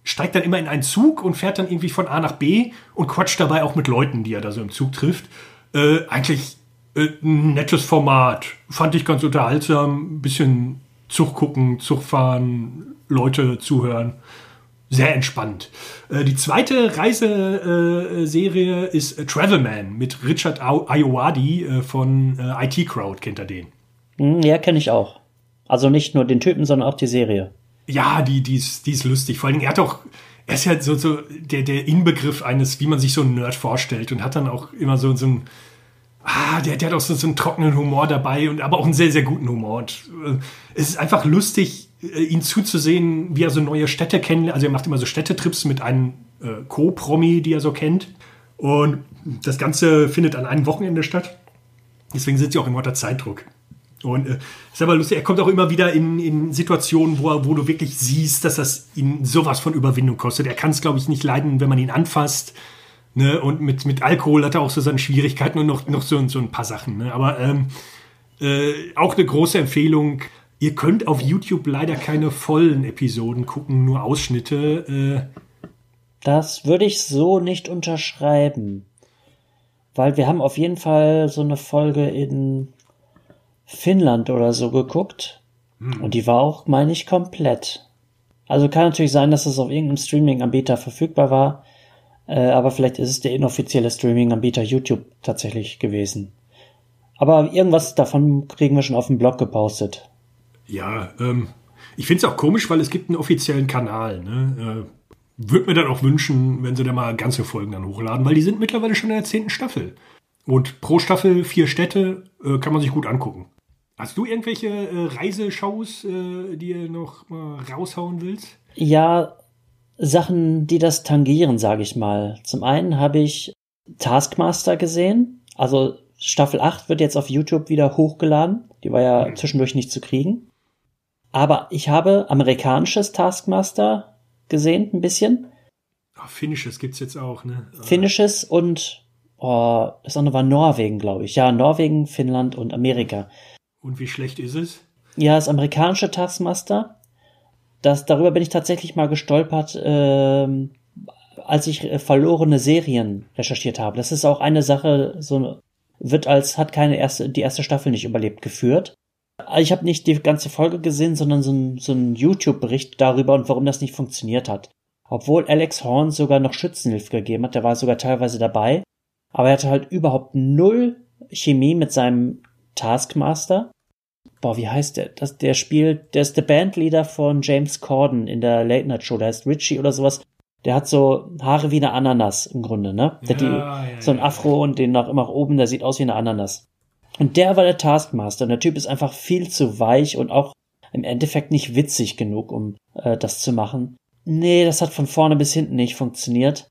steigt dann immer in einen Zug und fährt dann irgendwie von A nach B und quatscht dabei auch mit Leuten, die er da so im Zug trifft. Äh, eigentlich äh, ein nettes Format. Fand ich ganz unterhaltsam. Ein bisschen Zug gucken, Zug fahren, Leute zuhören. Sehr entspannt. Äh, die zweite Reiseserie ist Travelman mit Richard Ayoade äh, von äh, IT Crowd. Kennt ihr den? Hm, ja, kenne ich auch. Also nicht nur den Typen, sondern auch die Serie. Ja, die, die, ist, die ist lustig. Vor allen Dingen, er hat auch, er ist ja so, so der, der Inbegriff eines, wie man sich so einen Nerd vorstellt und hat dann auch immer so, so ein, ah, der, der hat auch so, so einen trockenen Humor dabei und aber auch einen sehr, sehr guten Humor. Und äh, es ist einfach lustig, äh, ihn zuzusehen, wie er so neue Städte kennt. Also er macht immer so Städtetrips mit einem äh, Co-Promi, die er so kennt. Und das Ganze findet an einem Wochenende statt. Deswegen sind sie auch in unter Zeitdruck. Und äh, ist aber lustig, er kommt auch immer wieder in, in Situationen, wo, wo du wirklich siehst, dass das ihn sowas von Überwindung kostet. Er kann es, glaube ich, nicht leiden, wenn man ihn anfasst. Ne? Und mit, mit Alkohol hat er auch so seine Schwierigkeiten und noch, noch so, so ein paar Sachen. Ne? Aber ähm, äh, auch eine große Empfehlung. Ihr könnt auf YouTube leider keine vollen Episoden gucken, nur Ausschnitte. Äh, das würde ich so nicht unterschreiben. Weil wir haben auf jeden Fall so eine Folge in Finnland oder so geguckt. Hm. Und die war auch, meine ich, komplett. Also kann natürlich sein, dass es auf irgendeinem Streaming-Anbieter verfügbar war. Äh, aber vielleicht ist es der inoffizielle Streaming-Anbieter YouTube tatsächlich gewesen. Aber irgendwas davon kriegen wir schon auf dem Blog gepostet. Ja, ähm, ich finde es auch komisch, weil es gibt einen offiziellen Kanal. Ne? Äh, Würde mir dann auch wünschen, wenn sie da mal ganze Folgen dann hochladen, weil die sind mittlerweile schon in der zehnten Staffel. Und pro Staffel vier Städte äh, kann man sich gut angucken. Hast du irgendwelche äh, Reiseshows, äh, die ihr noch mal raushauen willst? Ja, Sachen, die das tangieren, sage ich mal. Zum einen habe ich Taskmaster gesehen. Also Staffel 8 wird jetzt auf YouTube wieder hochgeladen. Die war ja mhm. zwischendurch nicht zu kriegen. Aber ich habe amerikanisches Taskmaster gesehen, ein bisschen. Ach, Finnisches gibt's jetzt auch, ne? Finnisches und oh, das andere war Norwegen, glaube ich. Ja, Norwegen, Finnland und Amerika. Und wie schlecht ist es? Ja, das amerikanische Taskmaster. Das, darüber bin ich tatsächlich mal gestolpert, äh, als ich äh, verlorene Serien recherchiert habe. Das ist auch eine Sache, so wird als hat keine erste die erste Staffel nicht überlebt geführt. Ich habe nicht die ganze Folge gesehen, sondern so ein, so YouTube-Bericht darüber und warum das nicht funktioniert hat. Obwohl Alex Horn sogar noch Schützenhilfe gegeben hat, der war sogar teilweise dabei, aber er hatte halt überhaupt null Chemie mit seinem Taskmaster boah, wie heißt der? Das, der spielt, der ist der Bandleader von James Corden in der Late Night Show, der heißt Richie oder sowas. Der hat so Haare wie eine Ananas im Grunde, ne? Der ja, hat die, ja, so ein Afro und den nach immer oben, der sieht aus wie eine Ananas. Und der war der Taskmaster und der Typ ist einfach viel zu weich und auch im Endeffekt nicht witzig genug, um äh, das zu machen. Nee, das hat von vorne bis hinten nicht funktioniert.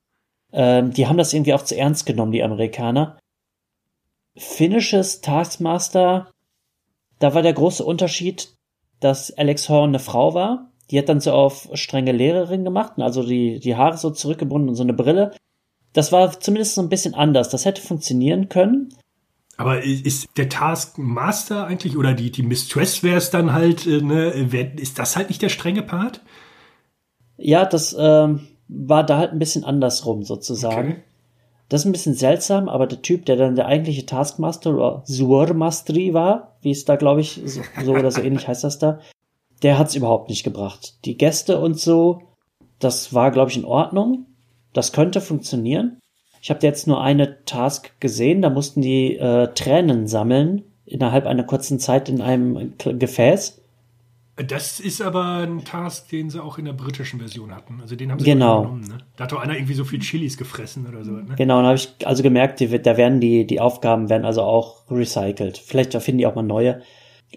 Ähm, die haben das irgendwie auch zu ernst genommen, die Amerikaner. Finnisches Taskmaster da war der große Unterschied, dass Alex Horn eine Frau war. Die hat dann so auf strenge Lehrerin gemacht, also die, die Haare so zurückgebunden und so eine Brille. Das war zumindest so ein bisschen anders. Das hätte funktionieren können. Aber ist der Taskmaster eigentlich oder die, die Mistress wäre es dann halt, äh, ne, ist das halt nicht der strenge Part? Ja, das ähm, war da halt ein bisschen andersrum sozusagen. Okay. Das ist ein bisschen seltsam, aber der Typ, der dann der eigentliche Taskmaster oder Suormastri war, wie es da, glaube ich, so, so oder so ähnlich heißt das da, der hat's überhaupt nicht gebracht. Die Gäste und so, das war, glaube ich, in Ordnung. Das könnte funktionieren. Ich habe jetzt nur eine Task gesehen, da mussten die äh, Tränen sammeln innerhalb einer kurzen Zeit in einem Gefäß. Das ist aber ein Task, den sie auch in der britischen Version hatten. Also den haben sie genau. genommen. Ne? Da hat doch einer irgendwie so viel Chilis gefressen oder so. Ne? Genau, da habe ich also gemerkt, die, da werden die, die Aufgaben werden also auch recycelt. Vielleicht finden die auch mal neue.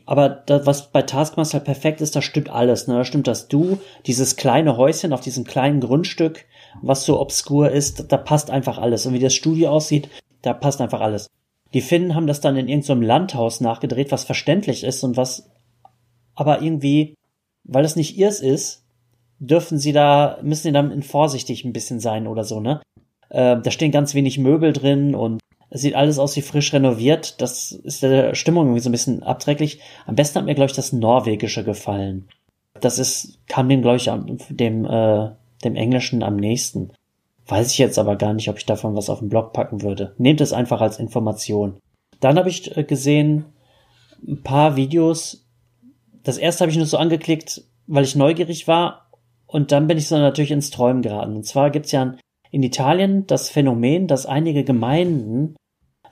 Aber das, was bei Taskmaster perfekt ist, da stimmt alles. Ne? Da stimmt das Du, dieses kleine Häuschen auf diesem kleinen Grundstück, was so obskur ist, da passt einfach alles. Und wie das Studio aussieht, da passt einfach alles. Die Finnen haben das dann in irgendeinem Landhaus nachgedreht, was verständlich ist und was aber irgendwie, weil das nicht ihrs ist, dürfen sie da, müssen sie dann vorsichtig ein bisschen sein oder so, ne? Äh, da stehen ganz wenig Möbel drin und es sieht alles aus wie frisch renoviert. Das ist der Stimmung irgendwie so ein bisschen abträglich. Am besten hat mir, glaube ich, das Norwegische gefallen. Das ist, kam dem, glaube ich, dem, äh, dem Englischen am nächsten. Weiß ich jetzt aber gar nicht, ob ich davon was auf den Blog packen würde. Nehmt es einfach als Information. Dann habe ich äh, gesehen ein paar Videos. Das erste habe ich nur so angeklickt, weil ich neugierig war. Und dann bin ich so natürlich ins Träumen geraten. Und zwar gibt's ja in Italien das Phänomen, dass einige Gemeinden,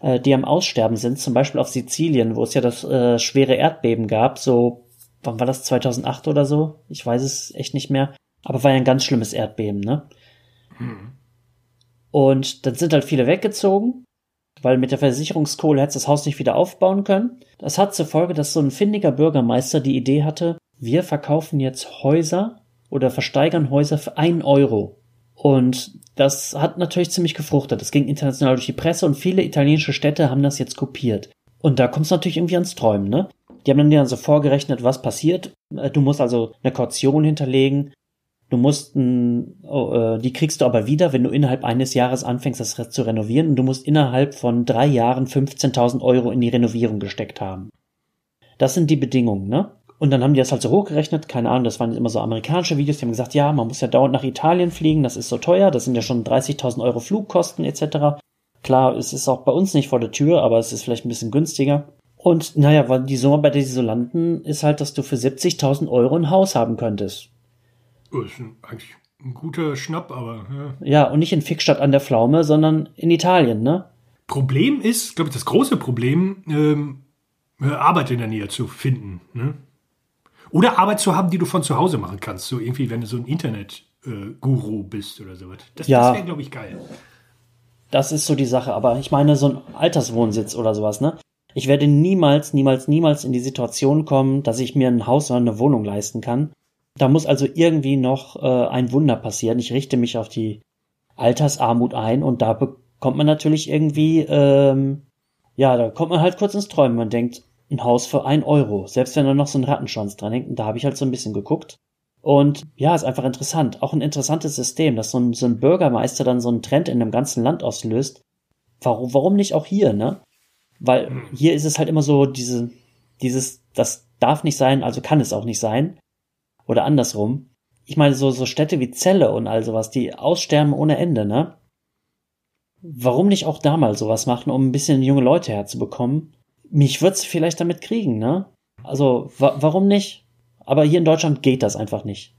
äh, die am Aussterben sind, zum Beispiel auf Sizilien, wo es ja das äh, schwere Erdbeben gab, so, wann war das, 2008 oder so? Ich weiß es echt nicht mehr. Aber war ja ein ganz schlimmes Erdbeben, ne? Hm. Und dann sind halt viele weggezogen, weil mit der Versicherungskohle hätte das Haus nicht wieder aufbauen können. Das hat zur Folge, dass so ein findiger Bürgermeister die Idee hatte, wir verkaufen jetzt Häuser oder versteigern Häuser für einen Euro. Und das hat natürlich ziemlich gefruchtet. Das ging international durch die Presse und viele italienische Städte haben das jetzt kopiert. Und da kommt es natürlich irgendwie ans Träumen, ne? Die haben dann so vorgerechnet, was passiert. Äh, du musst also eine Kaution hinterlegen. Du musst, oh, äh, die kriegst du aber wieder, wenn du innerhalb eines Jahres anfängst, das zu renovieren. Und du musst innerhalb von drei Jahren 15.000 Euro in die Renovierung gesteckt haben. Das sind die Bedingungen, ne? Und dann haben die das halt so hochgerechnet, keine Ahnung, das waren immer so amerikanische Videos, die haben gesagt, ja, man muss ja dauernd nach Italien fliegen, das ist so teuer, das sind ja schon 30.000 Euro Flugkosten etc. Klar, es ist auch bei uns nicht vor der Tür, aber es ist vielleicht ein bisschen günstiger. Und naja, weil die Summe bei der sie landen, ist halt, dass du für 70.000 Euro ein Haus haben könntest. Das ist eigentlich ein guter Schnapp, aber. Ja, ja und nicht in Fickstadt an der Pflaume, sondern in Italien, ne? Problem ist, glaube ich, das große Problem, ähm, Arbeit in der Nähe zu finden. Ne? Oder Arbeit zu haben, die du von zu Hause machen kannst. So irgendwie, wenn du so ein Internet-Guru bist oder sowas. Das, ja, das wäre, glaube ich, geil. Das ist so die Sache. Aber ich meine, so ein Alterswohnsitz oder sowas, ne? Ich werde niemals, niemals, niemals in die Situation kommen, dass ich mir ein Haus oder eine Wohnung leisten kann. Da muss also irgendwie noch äh, ein Wunder passieren. Ich richte mich auf die Altersarmut ein und da bekommt man natürlich irgendwie, ähm, ja, da kommt man halt kurz ins Träumen. Man denkt, ein Haus für ein Euro, selbst wenn da noch so ein Rattenschwanz dran hängt. Und da habe ich halt so ein bisschen geguckt. Und ja, ist einfach interessant. Auch ein interessantes System, dass so ein, so ein Bürgermeister dann so einen Trend in einem ganzen Land auslöst. Warum, warum nicht auch hier, ne? Weil hier ist es halt immer so, diese, dieses, das darf nicht sein, also kann es auch nicht sein. Oder andersrum. Ich meine, so, so Städte wie Celle und all sowas, die aussterben ohne Ende, ne? Warum nicht auch da mal sowas machen, um ein bisschen junge Leute herzubekommen? mich wird's vielleicht damit kriegen, ne? Also, wa warum nicht? Aber hier in Deutschland geht das einfach nicht.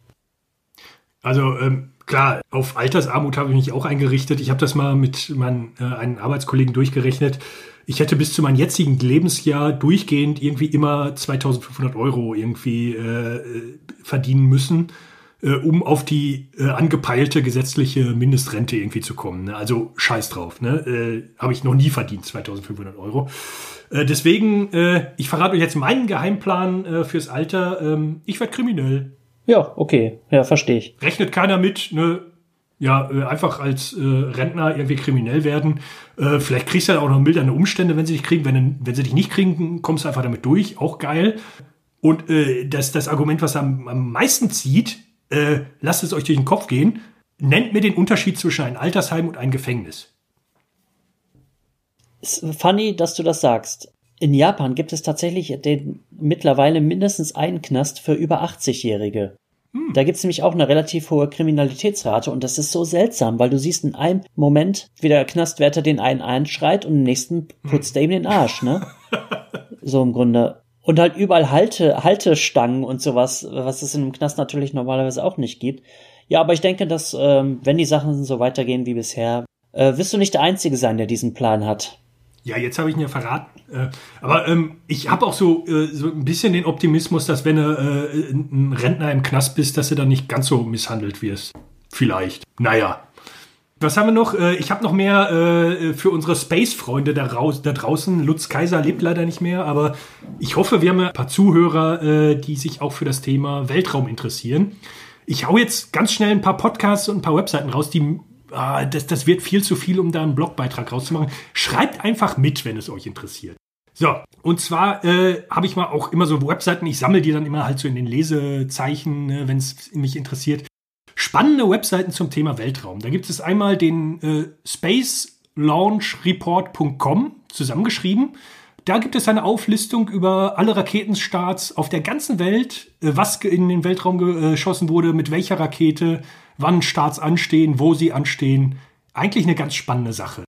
Also ähm, klar, auf Altersarmut habe ich mich auch eingerichtet. Ich habe das mal mit meinen äh, einen Arbeitskollegen durchgerechnet. Ich hätte bis zu meinem jetzigen Lebensjahr durchgehend irgendwie immer 2.500 Euro irgendwie äh, verdienen müssen, äh, um auf die äh, angepeilte gesetzliche Mindestrente irgendwie zu kommen. Ne? Also scheiß drauf. Ne? Äh, habe ich noch nie verdient, 2.500 Euro. Äh, deswegen, äh, ich verrate euch jetzt meinen Geheimplan äh, fürs Alter. Ähm, ich werde kriminell. Ja, okay. Ja, verstehe ich. Rechnet keiner mit, ne? Ja, äh, einfach als äh, Rentner irgendwie kriminell werden. Äh, vielleicht kriegst du ja auch noch mildernde Umstände, wenn sie dich kriegen. Wenn, wenn sie dich nicht kriegen, kommst du einfach damit durch. Auch geil. Und äh, das, das Argument, was am, am meisten zieht, äh, lasst es euch durch den Kopf gehen, nennt mir den Unterschied zwischen einem Altersheim und einem Gefängnis. Ist funny, dass du das sagst. In Japan gibt es tatsächlich den mittlerweile mindestens einen Knast für über 80-Jährige. Hm. Da gibt es nämlich auch eine relativ hohe Kriminalitätsrate und das ist so seltsam, weil du siehst in einem Moment, wie der Knastwärter den einen einschreit und im nächsten putzt er ihm den Arsch, ne? *laughs* so im Grunde. Und halt überall Halte, Haltestangen und sowas, was es in einem Knast natürlich normalerweise auch nicht gibt. Ja, aber ich denke, dass, ähm, wenn die Sachen so weitergehen wie bisher, äh, wirst du nicht der Einzige sein, der diesen Plan hat. Ja, jetzt habe ich ihn ja verraten. Äh, aber ähm, ich habe auch so, äh, so ein bisschen den Optimismus, dass wenn du äh, ein Rentner im Knast bist, dass du dann nicht ganz so misshandelt wirst. Vielleicht. Naja. Was haben wir noch? Äh, ich habe noch mehr äh, für unsere Space-Freunde da, da, draußen. Lutz Kaiser lebt leider nicht mehr, aber ich hoffe, wir haben ein paar Zuhörer, die sich auch für das Thema Weltraum interessieren. Ich hau jetzt ganz schnell ein paar Podcasts und ein paar Webseiten raus, die ah, das, das wird viel zu viel, um da einen Blogbeitrag rauszumachen. Schreibt einfach mit, wenn es euch interessiert. So, und zwar äh, habe ich mal auch immer so Webseiten, ich sammle die dann immer halt so in den Lesezeichen, äh, wenn es mich interessiert spannende Webseiten zum Thema Weltraum. Da gibt es einmal den äh, spacelaunchreport.com zusammengeschrieben. Da gibt es eine Auflistung über alle Raketenstarts auf der ganzen Welt, äh, was in den Weltraum geschossen wurde, mit welcher Rakete, wann Starts anstehen, wo sie anstehen. Eigentlich eine ganz spannende Sache.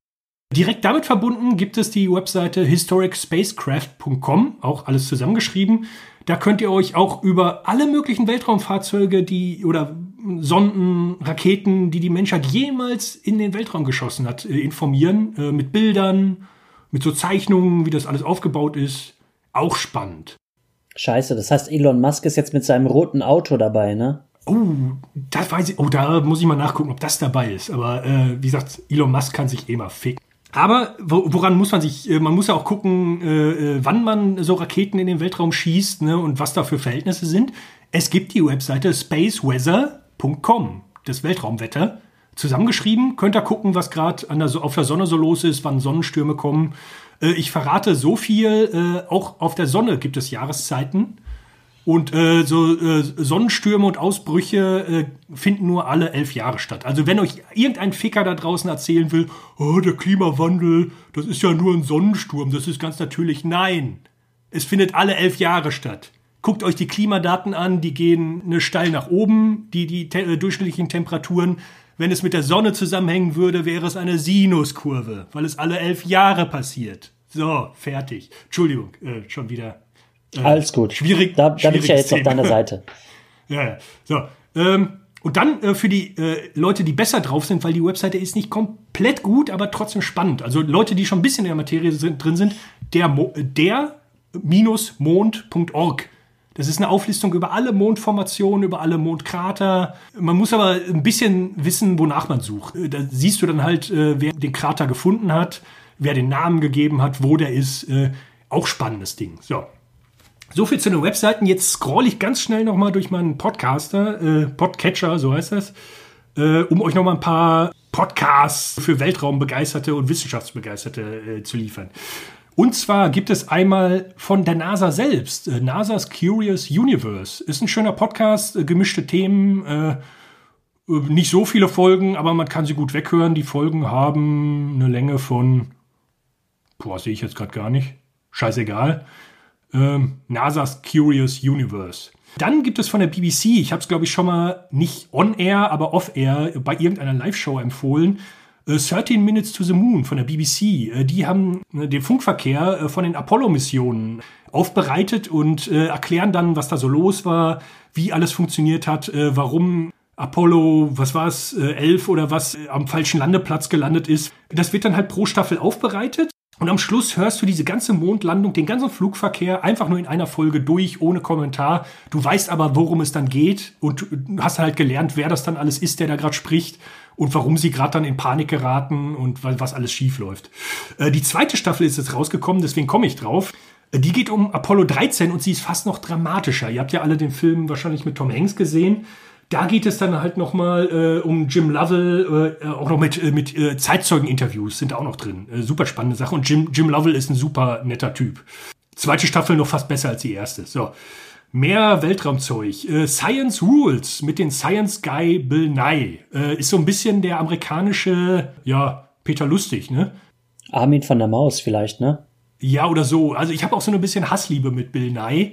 Direkt damit verbunden gibt es die Webseite historicspacecraft.com, auch alles zusammengeschrieben. Da könnt ihr euch auch über alle möglichen Weltraumfahrzeuge, die oder Sonden, Raketen, die die Menschheit jemals in den Weltraum geschossen hat, äh, informieren. Äh, mit Bildern, mit so Zeichnungen, wie das alles aufgebaut ist. Auch spannend. Scheiße, das heißt, Elon Musk ist jetzt mit seinem roten Auto dabei, ne? Oh, das weiß ich. Oh, da muss ich mal nachgucken, ob das dabei ist. Aber äh, wie gesagt, Elon Musk kann sich eh mal ficken. Aber woran muss man sich, äh, man muss ja auch gucken, äh, äh, wann man so Raketen in den Weltraum schießt ne, und was da für Verhältnisse sind. Es gibt die Webseite spaceweather.com, das Weltraumwetter. Zusammengeschrieben, könnt ihr gucken, was gerade auf der Sonne so los ist, wann Sonnenstürme kommen. ich verrate so viel, auch auf der Sonne gibt es Jahreszeiten. Und äh, so äh, Sonnenstürme und Ausbrüche äh, finden nur alle elf Jahre statt. Also wenn euch irgendein Ficker da draußen erzählen will, oh, der Klimawandel, das ist ja nur ein Sonnensturm, das ist ganz natürlich. Nein, es findet alle elf Jahre statt. Guckt euch die Klimadaten an, die gehen ne, steil nach oben, die, die te äh, durchschnittlichen Temperaturen. Wenn es mit der Sonne zusammenhängen würde, wäre es eine Sinuskurve, weil es alle elf Jahre passiert. So, fertig. Entschuldigung, äh, schon wieder äh, Alles gut. Schwierig. Da, da bin ich ja jetzt auf deiner *laughs* Seite. ja, ja. So. Ähm, und dann äh, für die äh, Leute, die besser drauf sind, weil die Webseite ist nicht komplett gut, aber trotzdem spannend. Also Leute, die schon ein bisschen in der Materie sind, drin sind, der, der mond.org. Das ist eine Auflistung über alle Mondformationen, über alle Mondkrater. Man muss aber ein bisschen wissen, wonach man sucht. Äh, da siehst du dann halt, äh, wer den Krater gefunden hat, wer den Namen gegeben hat, wo der ist. Äh, auch spannendes Ding. So. So viel zu den Webseiten. Jetzt scroll ich ganz schnell nochmal durch meinen Podcaster, äh, Podcatcher, so heißt das, äh, um euch nochmal ein paar Podcasts für Weltraumbegeisterte und Wissenschaftsbegeisterte äh, zu liefern. Und zwar gibt es einmal von der NASA selbst, äh, NASA's Curious Universe. Ist ein schöner Podcast, äh, gemischte Themen, äh, nicht so viele Folgen, aber man kann sie gut weghören. Die Folgen haben eine Länge von, boah, sehe ich jetzt gerade gar nicht. Scheißegal ähm, NASA's Curious Universe. Dann gibt es von der BBC, ich habe es glaube ich schon mal nicht on-air, aber off-air bei irgendeiner Live-Show empfohlen, äh, 13 Minutes to the Moon von der BBC. Äh, die haben äh, den Funkverkehr äh, von den Apollo-Missionen aufbereitet und äh, erklären dann, was da so los war, wie alles funktioniert hat, äh, warum Apollo, was war es, 11 oder was, am falschen Landeplatz gelandet ist. Das wird dann halt pro Staffel aufbereitet und am Schluss hörst du diese ganze Mondlandung, den ganzen Flugverkehr einfach nur in einer Folge durch, ohne Kommentar. Du weißt aber, worum es dann geht und hast halt gelernt, wer das dann alles ist, der da gerade spricht und warum sie gerade dann in Panik geraten und was alles schief läuft. Äh, die zweite Staffel ist jetzt rausgekommen, deswegen komme ich drauf. Äh, die geht um Apollo 13 und sie ist fast noch dramatischer. Ihr habt ja alle den Film wahrscheinlich mit Tom Hanks gesehen. Da geht es dann halt nochmal äh, um Jim Lovell, äh, auch noch mit, äh, mit äh, Zeitzeugeninterviews sind da auch noch drin. Äh, super spannende Sache. Und Jim, Jim Lovell ist ein super netter Typ. Zweite Staffel noch fast besser als die erste. So. Mehr Weltraumzeug. Äh, Science Rules mit den Science Guy Bill Nye. Äh, ist so ein bisschen der amerikanische, ja, Peter Lustig, ne? Armin von der Maus vielleicht, ne? Ja, oder so. Also ich habe auch so ein bisschen Hassliebe mit Bill Nye.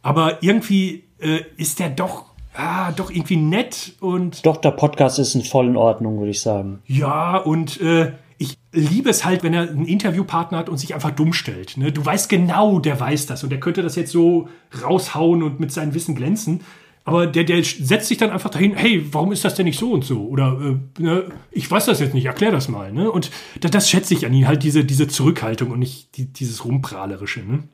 Aber irgendwie äh, ist der doch ah, doch irgendwie nett und. Doch, der Podcast ist in vollen Ordnung, würde ich sagen. Ja, und äh, ich liebe es halt, wenn er einen Interviewpartner hat und sich einfach dumm stellt. Ne? Du weißt genau, der weiß das und der könnte das jetzt so raushauen und mit seinem Wissen glänzen. Aber der, der setzt sich dann einfach dahin, hey, warum ist das denn nicht so und so? Oder äh, ne, ich weiß das jetzt nicht, erklär das mal. Ne? Und das, das schätze ich an ihn, halt diese, diese Zurückhaltung und nicht die, dieses Rumprahlerische. Ne?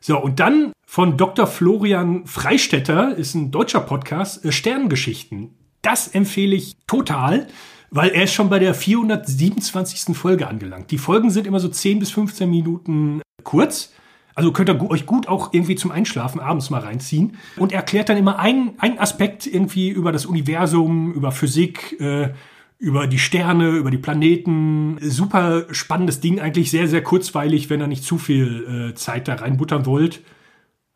So, und dann von Dr. Florian Freistetter, ist ein deutscher Podcast, äh, Sternengeschichten. Das empfehle ich total. weil er ist schon bei der 427. Folge angelangt. Die Folgen sind immer so 10 bis 15 Minuten kurz. Also könnt ihr euch gut auch irgendwie zum Einschlafen abends mal reinziehen. Und er erklärt dann immer einen, einen Aspekt irgendwie über das Universum, über Physik, äh, über die Sterne, über die Planeten. Super spannendes Ding, eigentlich sehr, sehr kurzweilig, wenn ihr nicht zu viel äh, Zeit da reinbuttern wollt.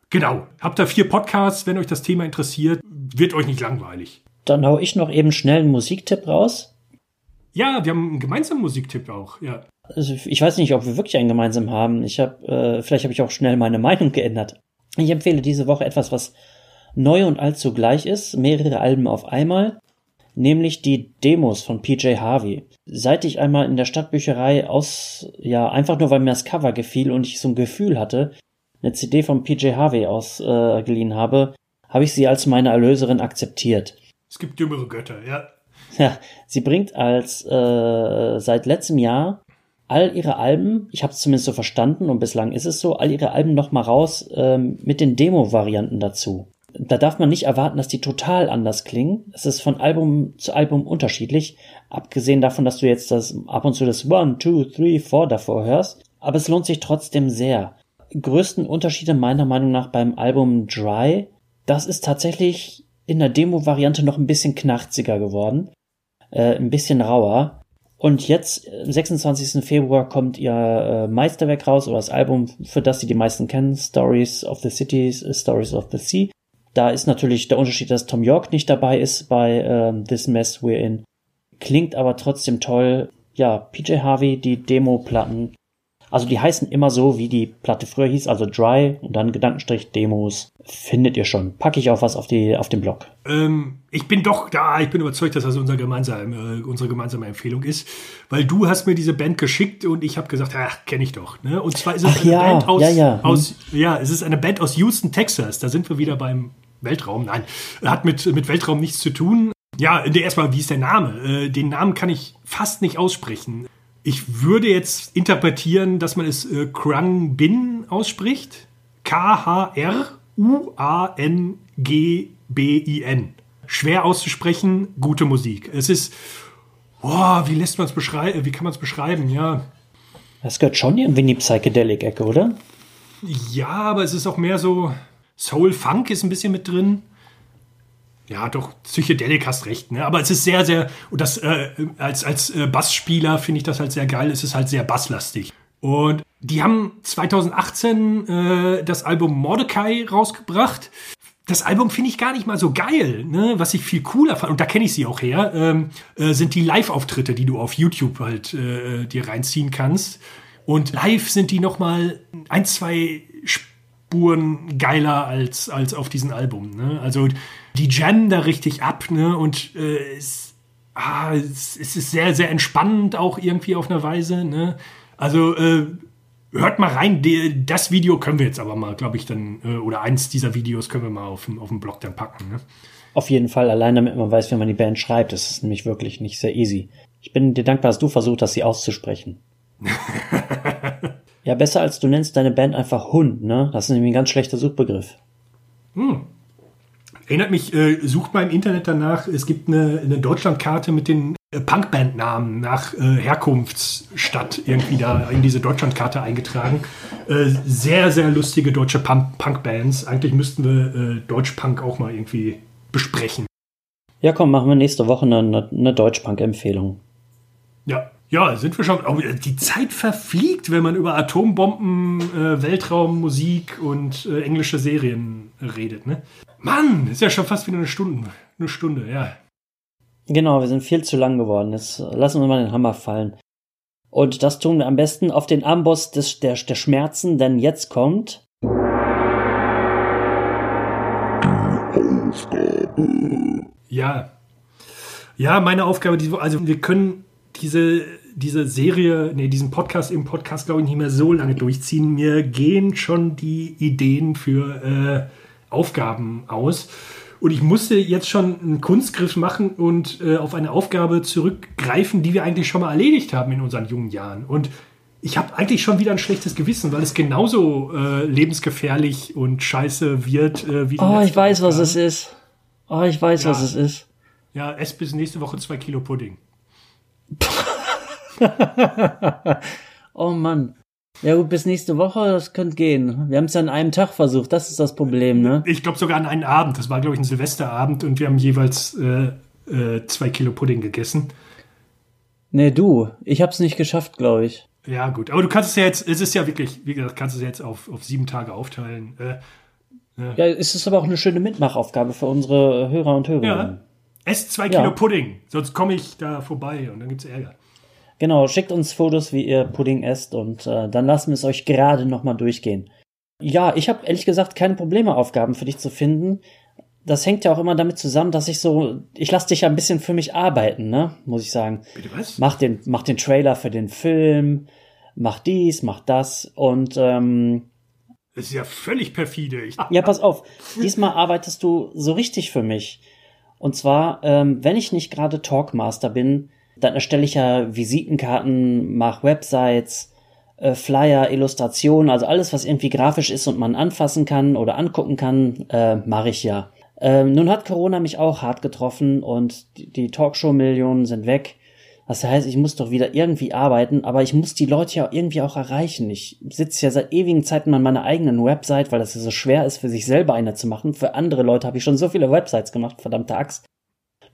Genau. Habt da vier Podcasts, wenn euch das Thema interessiert, wird euch nicht langweilig. Dann hau ich noch eben schnell einen Musiktipp raus. Ja, wir haben einen gemeinsamen Musiktipp auch, ja. Also ich weiß nicht, ob wir wirklich einen gemeinsam haben. Ich habe, äh, vielleicht habe ich auch schnell meine Meinung geändert. Ich empfehle diese Woche etwas, was neu und allzu gleich ist, mehrere Alben auf einmal, nämlich die Demos von PJ Harvey. Seit ich einmal in der Stadtbücherei aus, ja, einfach nur weil mir das Cover gefiel und ich so ein Gefühl hatte, eine CD von PJ Harvey ausgeliehen äh, habe, habe ich sie als meine Erlöserin akzeptiert. Es gibt dümmere Götter, ja. Ja, sie bringt als äh, seit letztem Jahr all ihre Alben, ich habe es zumindest so verstanden und bislang ist es so, all ihre Alben noch mal raus ähm, mit den Demo-Varianten dazu. Da darf man nicht erwarten, dass die total anders klingen. Es ist von Album zu Album unterschiedlich, abgesehen davon, dass du jetzt das ab und zu das One, Two, Three, Four davor hörst. Aber es lohnt sich trotzdem sehr. Größten Unterschiede meiner Meinung nach beim Album Dry. Das ist tatsächlich in der Demo-Variante noch ein bisschen knarziger geworden, äh, ein bisschen rauer. Und jetzt, am 26. Februar, kommt ihr äh, Meisterwerk raus, oder das Album, für das sie die meisten kennen, Stories of the Cities, äh, Stories of the Sea. Da ist natürlich der Unterschied, dass Tom York nicht dabei ist bei äh, This Mess We're In. Klingt aber trotzdem toll. Ja, PJ Harvey, die Demo-Platten also die heißen immer so, wie die Platte früher hieß, also Dry und dann Gedankenstrich Demos. Findet ihr schon. Packe ich auch was auf, die, auf den Blog. Ähm, ich bin doch da, ich bin überzeugt, dass das unser gemeinsame, äh, unsere gemeinsame Empfehlung ist. Weil du hast mir diese Band geschickt und ich habe gesagt, ach, kenne ich doch. Ne? Und zwar ist es ach, eine ja, Band aus, ja, ja. Hm. aus, ja, es ist eine Band aus Houston, Texas. Da sind wir wieder beim Weltraum. Nein, hat mit, mit Weltraum nichts zu tun. Ja, erstmal, wie ist der Name? Äh, den Namen kann ich fast nicht aussprechen. Ich würde jetzt interpretieren, dass man es äh, Krang Bin ausspricht. K-H-R-U-A-N-G-B-I-N. Schwer auszusprechen, gute Musik. Es ist, oh, wie lässt man es beschreiben? Wie kann man es beschreiben? Ja. Das gehört schon irgendwie in die Psychedelic-Ecke, oder? Ja, aber es ist auch mehr so Soul Funk ist ein bisschen mit drin. Ja, doch, Psychedelik hast recht, ne? Aber es ist sehr, sehr, und das äh, als, als äh, Bassspieler finde ich das halt sehr geil, es ist halt sehr basslastig. Und die haben 2018 äh, das Album Mordecai rausgebracht. Das Album finde ich gar nicht mal so geil, ne? Was ich viel cooler fand, und da kenne ich sie auch her, ähm, äh, sind die Live-Auftritte, die du auf YouTube halt äh, dir reinziehen kannst. Und live sind die noch mal ein, zwei Spuren geiler als, als auf diesem Album. Ne? Also die jammen da richtig ab, ne? Und äh, es, ah, es, es, ist sehr, sehr entspannend auch irgendwie auf eine Weise, ne? Also äh, hört mal rein, die, das Video können wir jetzt aber mal, glaube ich, dann, äh, oder eins dieser Videos können wir mal auf, auf dem Blog dann packen, ne? Auf jeden Fall, allein damit man weiß, wie man die Band schreibt, das ist nämlich wirklich nicht sehr easy. Ich bin dir dankbar, dass du versucht hast, sie auszusprechen. *laughs* ja, besser als du nennst deine Band einfach Hund, ne? Das ist nämlich ein ganz schlechter Suchbegriff. Hm, Erinnert mich, äh, sucht mal im Internet danach, es gibt eine, eine Deutschlandkarte mit den äh, Punkbandnamen nach äh, Herkunftsstadt irgendwie da in diese Deutschlandkarte eingetragen. Äh, sehr, sehr lustige deutsche Punk Punkbands. Eigentlich müssten wir äh, Deutschpunk auch mal irgendwie besprechen. Ja, komm, machen wir nächste Woche eine, eine Deutschpunk-Empfehlung. Ja, ja, sind wir schon. Oh, die Zeit verfliegt, wenn man über Atombomben, äh, Weltraummusik und äh, englische Serien redet, ne? Mann, ist ja schon fast wieder eine Stunde. Eine Stunde, ja. Genau, wir sind viel zu lang geworden. Jetzt lassen wir mal den Hammer fallen. Und das tun wir am besten auf den Amboss des, der, der Schmerzen, denn jetzt kommt. Aufgabe. Ja. Ja, meine Aufgabe, also wir können diese, diese Serie, nee, diesen Podcast im Podcast, glaube ich, nicht mehr so lange durchziehen. Mir gehen schon die Ideen für äh, Aufgaben aus. Und ich musste jetzt schon einen Kunstgriff machen und äh, auf eine Aufgabe zurückgreifen, die wir eigentlich schon mal erledigt haben in unseren jungen Jahren. Und ich habe eigentlich schon wieder ein schlechtes Gewissen, weil es genauso äh, lebensgefährlich und scheiße wird äh, wie die Oh, ich weiß, Aufgabe. was es ist. Oh, ich weiß, ja. was es ist. Ja, ess bis nächste Woche zwei Kilo Pudding. *laughs* *laughs* oh Mann. Ja gut, bis nächste Woche, das könnte gehen. Wir haben es ja an einem Tag versucht, das ist das Problem, ne? Ich glaube sogar an einem Abend. Das war, glaube ich, ein Silvesterabend und wir haben jeweils äh, äh, zwei Kilo Pudding gegessen. Nee, du. Ich hab's nicht geschafft, glaube ich. Ja, gut. Aber du kannst es ja jetzt, es ist ja wirklich, wie gesagt, kannst es jetzt auf, auf sieben Tage aufteilen. Äh, ja, es ist aber auch eine schöne Mitmachaufgabe für unsere Hörer und Hörerinnen. ja. Esst zwei Kilo Ja. Pudding, sonst komme ich da vorbei und dann gibt's Ärger. Genau, schickt uns Fotos, wie ihr Pudding esst und äh, dann lassen wir es euch gerade nochmal durchgehen. Ja, ich habe ehrlich gesagt keine Probleme, Aufgaben für dich zu finden. Das hängt ja auch immer damit zusammen, dass ich so, ich lasse dich ja ein bisschen für mich arbeiten, ne, muss ich sagen. Bitte was? Mach den, mach den Trailer für den Film, mach dies, mach das und ähm, Das ist ja völlig perfide. Ich, ja, pass auf. Diesmal arbeitest du so richtig für mich. Und zwar, ähm, wenn ich nicht gerade Talkmaster bin, dann erstelle ich ja Visitenkarten, mache Websites, äh, Flyer, Illustrationen, also alles, was irgendwie grafisch ist und man anfassen kann oder angucken kann, äh, mache ich ja. Ähm, nun hat Corona mich auch hart getroffen und die, die Talkshow-Millionen sind weg. Das heißt, ich muss doch wieder irgendwie arbeiten, aber ich muss die Leute ja irgendwie auch erreichen. Ich sitze ja seit ewigen Zeiten an meiner eigenen Website, weil das ja so schwer ist, für sich selber eine zu machen. Für andere Leute habe ich schon so viele Websites gemacht, verdammte Axt.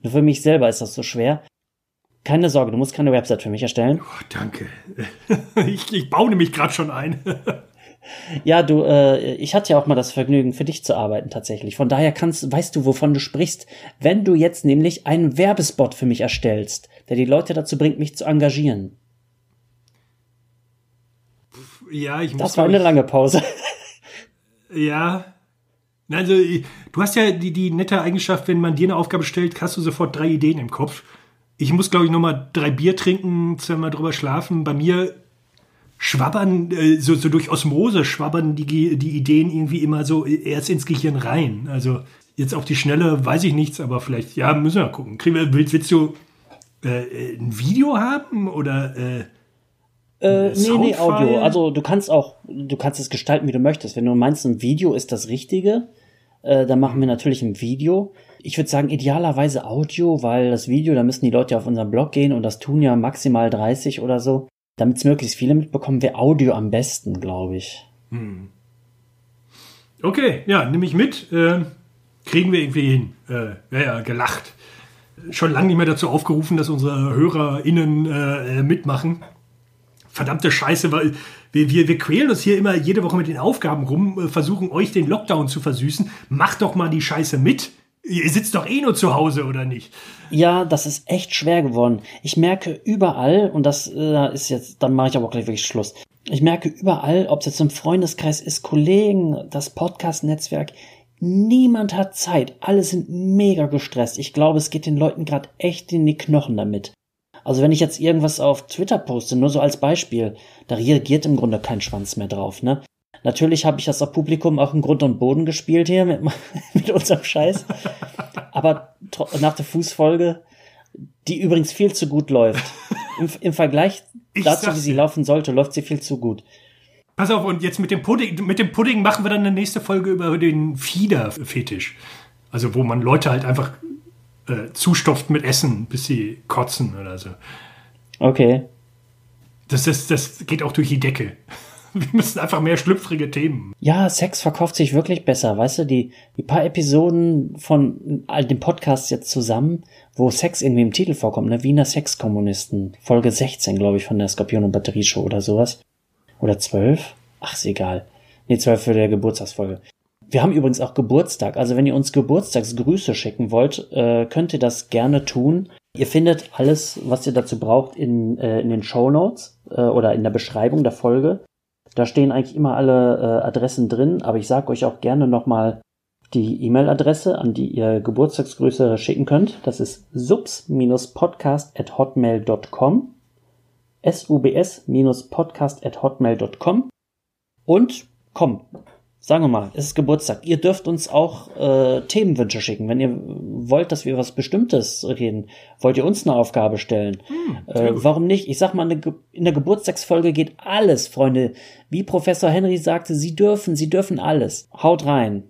Nur für mich selber ist das so schwer. Keine Sorge, du musst keine Website für mich erstellen. oh, danke. *laughs* Ich, ich baue nämlich gerade schon ein. *laughs* Ja, du, äh, ich hatte ja auch mal das Vergnügen, für dich zu arbeiten tatsächlich. Von daher kannst, weißt du, wovon du sprichst, wenn du jetzt nämlich einen Werbespot für mich erstellst, der die Leute dazu bringt, mich zu engagieren. Ja, ich muss. Das war eine lange Pause. *laughs* Ja. Also, du hast ja die, die nette Eigenschaft, wenn man dir eine Aufgabe stellt, hast du sofort drei Ideen im Kopf. Ich muss, glaube ich, nochmal drei Bier trinken, zweimal drüber schlafen. Bei mir schwabbern, äh, so, so durch Osmose schwabbern die, die Ideen irgendwie immer so erst ins Gehirn rein. Also, jetzt auf die Schnelle weiß ich nichts, aber vielleicht, ja, müssen wir mal gucken. Kriegen wir, willst, willst du äh, ein Video haben oder äh, Äh, nee, nee? Audio. Also du kannst auch, du kannst es gestalten, wie du möchtest. Wenn du meinst, ein Video ist das Richtige, äh, dann machen wir natürlich ein Video. Ich würde sagen, idealerweise Audio, weil das Video, da müssen die Leute auf unseren Blog gehen und das tun ja maximal 30 oder so. Damit es möglichst viele mitbekommen, wäre Audio am besten, glaube ich. Okay, ja, nehme ich mit. Äh, kriegen wir irgendwie hin. Äh, ja, ja, gelacht. Schon lange nicht mehr dazu aufgerufen, dass unsere HörerInnen äh, äh, mitmachen. Verdammte Scheiße, weil wir, wir, wir quälen uns hier immer jede Woche mit den Aufgaben rum, äh, versuchen euch den Lockdown zu versüßen. Macht doch mal die Scheiße mit. Ihr sitzt doch eh nur zu Hause, oder nicht? Ja, das ist echt schwer geworden. Ich merke überall, und das äh, ist jetzt, dann mache ich aber auch gleich wirklich Schluss. Ich merke überall, ob es jetzt im Freundeskreis ist, Kollegen, das Podcast-Netzwerk, niemand hat Zeit. Alle sind mega gestresst. Ich glaube, es geht den Leuten gerade echt in die Knochen damit. Also wenn ich jetzt irgendwas auf Twitter poste, nur so als Beispiel, da reagiert im Grunde kein Schwanz mehr drauf, ne? Natürlich habe ich das auf Publikum auch im Grund und Boden gespielt hier mit, *laughs* mit unserem Scheiß. Aber nach der Fußfolge, die übrigens viel zu gut läuft. Im, im Vergleich *laughs* Ich dazu, wie sie laufen sollte, läuft sie viel zu gut. Pass auf, und jetzt mit dem Pudding, mit dem Pudding machen wir dann eine nächste Folge über den Fieder-Fetisch. Also wo man Leute halt einfach äh, zustopft mit Essen, bis sie kotzen oder so. Okay. Das, das, das geht auch durch die Decke. *laughs* Wir müssen einfach mehr schlüpfrige Themen. Ja, Sex verkauft sich wirklich besser. Weißt du, die, die paar Episoden von all dem Podcast jetzt zusammen, wo Sex irgendwie im Titel vorkommt, ne? Wiener Sexkommunisten. Folge 16, glaube ich, von der Skorpion- und Batterieshow oder sowas. Oder 12? Ach, ist egal. Nee, 12 für der Geburtstagsfolge. Wir haben übrigens auch Geburtstag. Also wenn ihr uns Geburtstagsgrüße schicken wollt, äh, könnt ihr das gerne tun. Ihr findet alles, was ihr dazu braucht, in, äh, in den Show Notes äh, oder in der Beschreibung der Folge. Da stehen eigentlich immer alle äh, Adressen drin, aber ich sage euch auch gerne nochmal die E-Mail-Adresse, an die ihr Geburtstagsgrüße schicken könnt. Das ist subs-podcast@hotmail.com. subs-podcast@hotmail.com. Und komm, sagen wir mal, es ist Geburtstag. Ihr dürft uns auch äh, Themenwünsche schicken. Wenn ihr wollt, dass wir was Bestimmtes reden, wollt ihr uns eine Aufgabe stellen. äh, warum nicht? Ich sag mal, eine in der Geburtstagsfolge geht alles, Freunde. Wie Professor Henry sagte, sie dürfen, sie dürfen alles. Haut rein.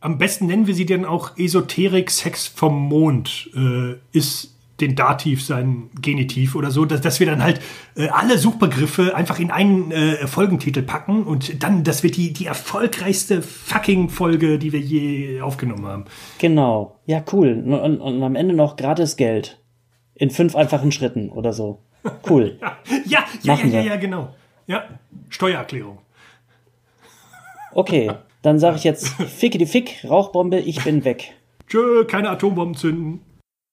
Am besten nennen wir sie dann auch Esoterik Sex vom Mond. Äh, ist den Dativ sein Genitiv oder so, dass, dass wir dann halt äh, alle Suchbegriffe einfach in einen äh, Folgentitel packen und dann, das wird die, die erfolgreichste fucking Folge, die wir je aufgenommen haben. Genau. Ja, cool. Und, und, am Ende noch gratis Geld. In fünf einfachen Schritten oder so. Cool. *laughs* Ja, ja, ja, ja, ja, genau. Ja, Steuererklärung. Okay, dann sage ich jetzt Ficke die Fick, Rauchbombe, ich bin weg. Tschö, keine Atombomben zünden.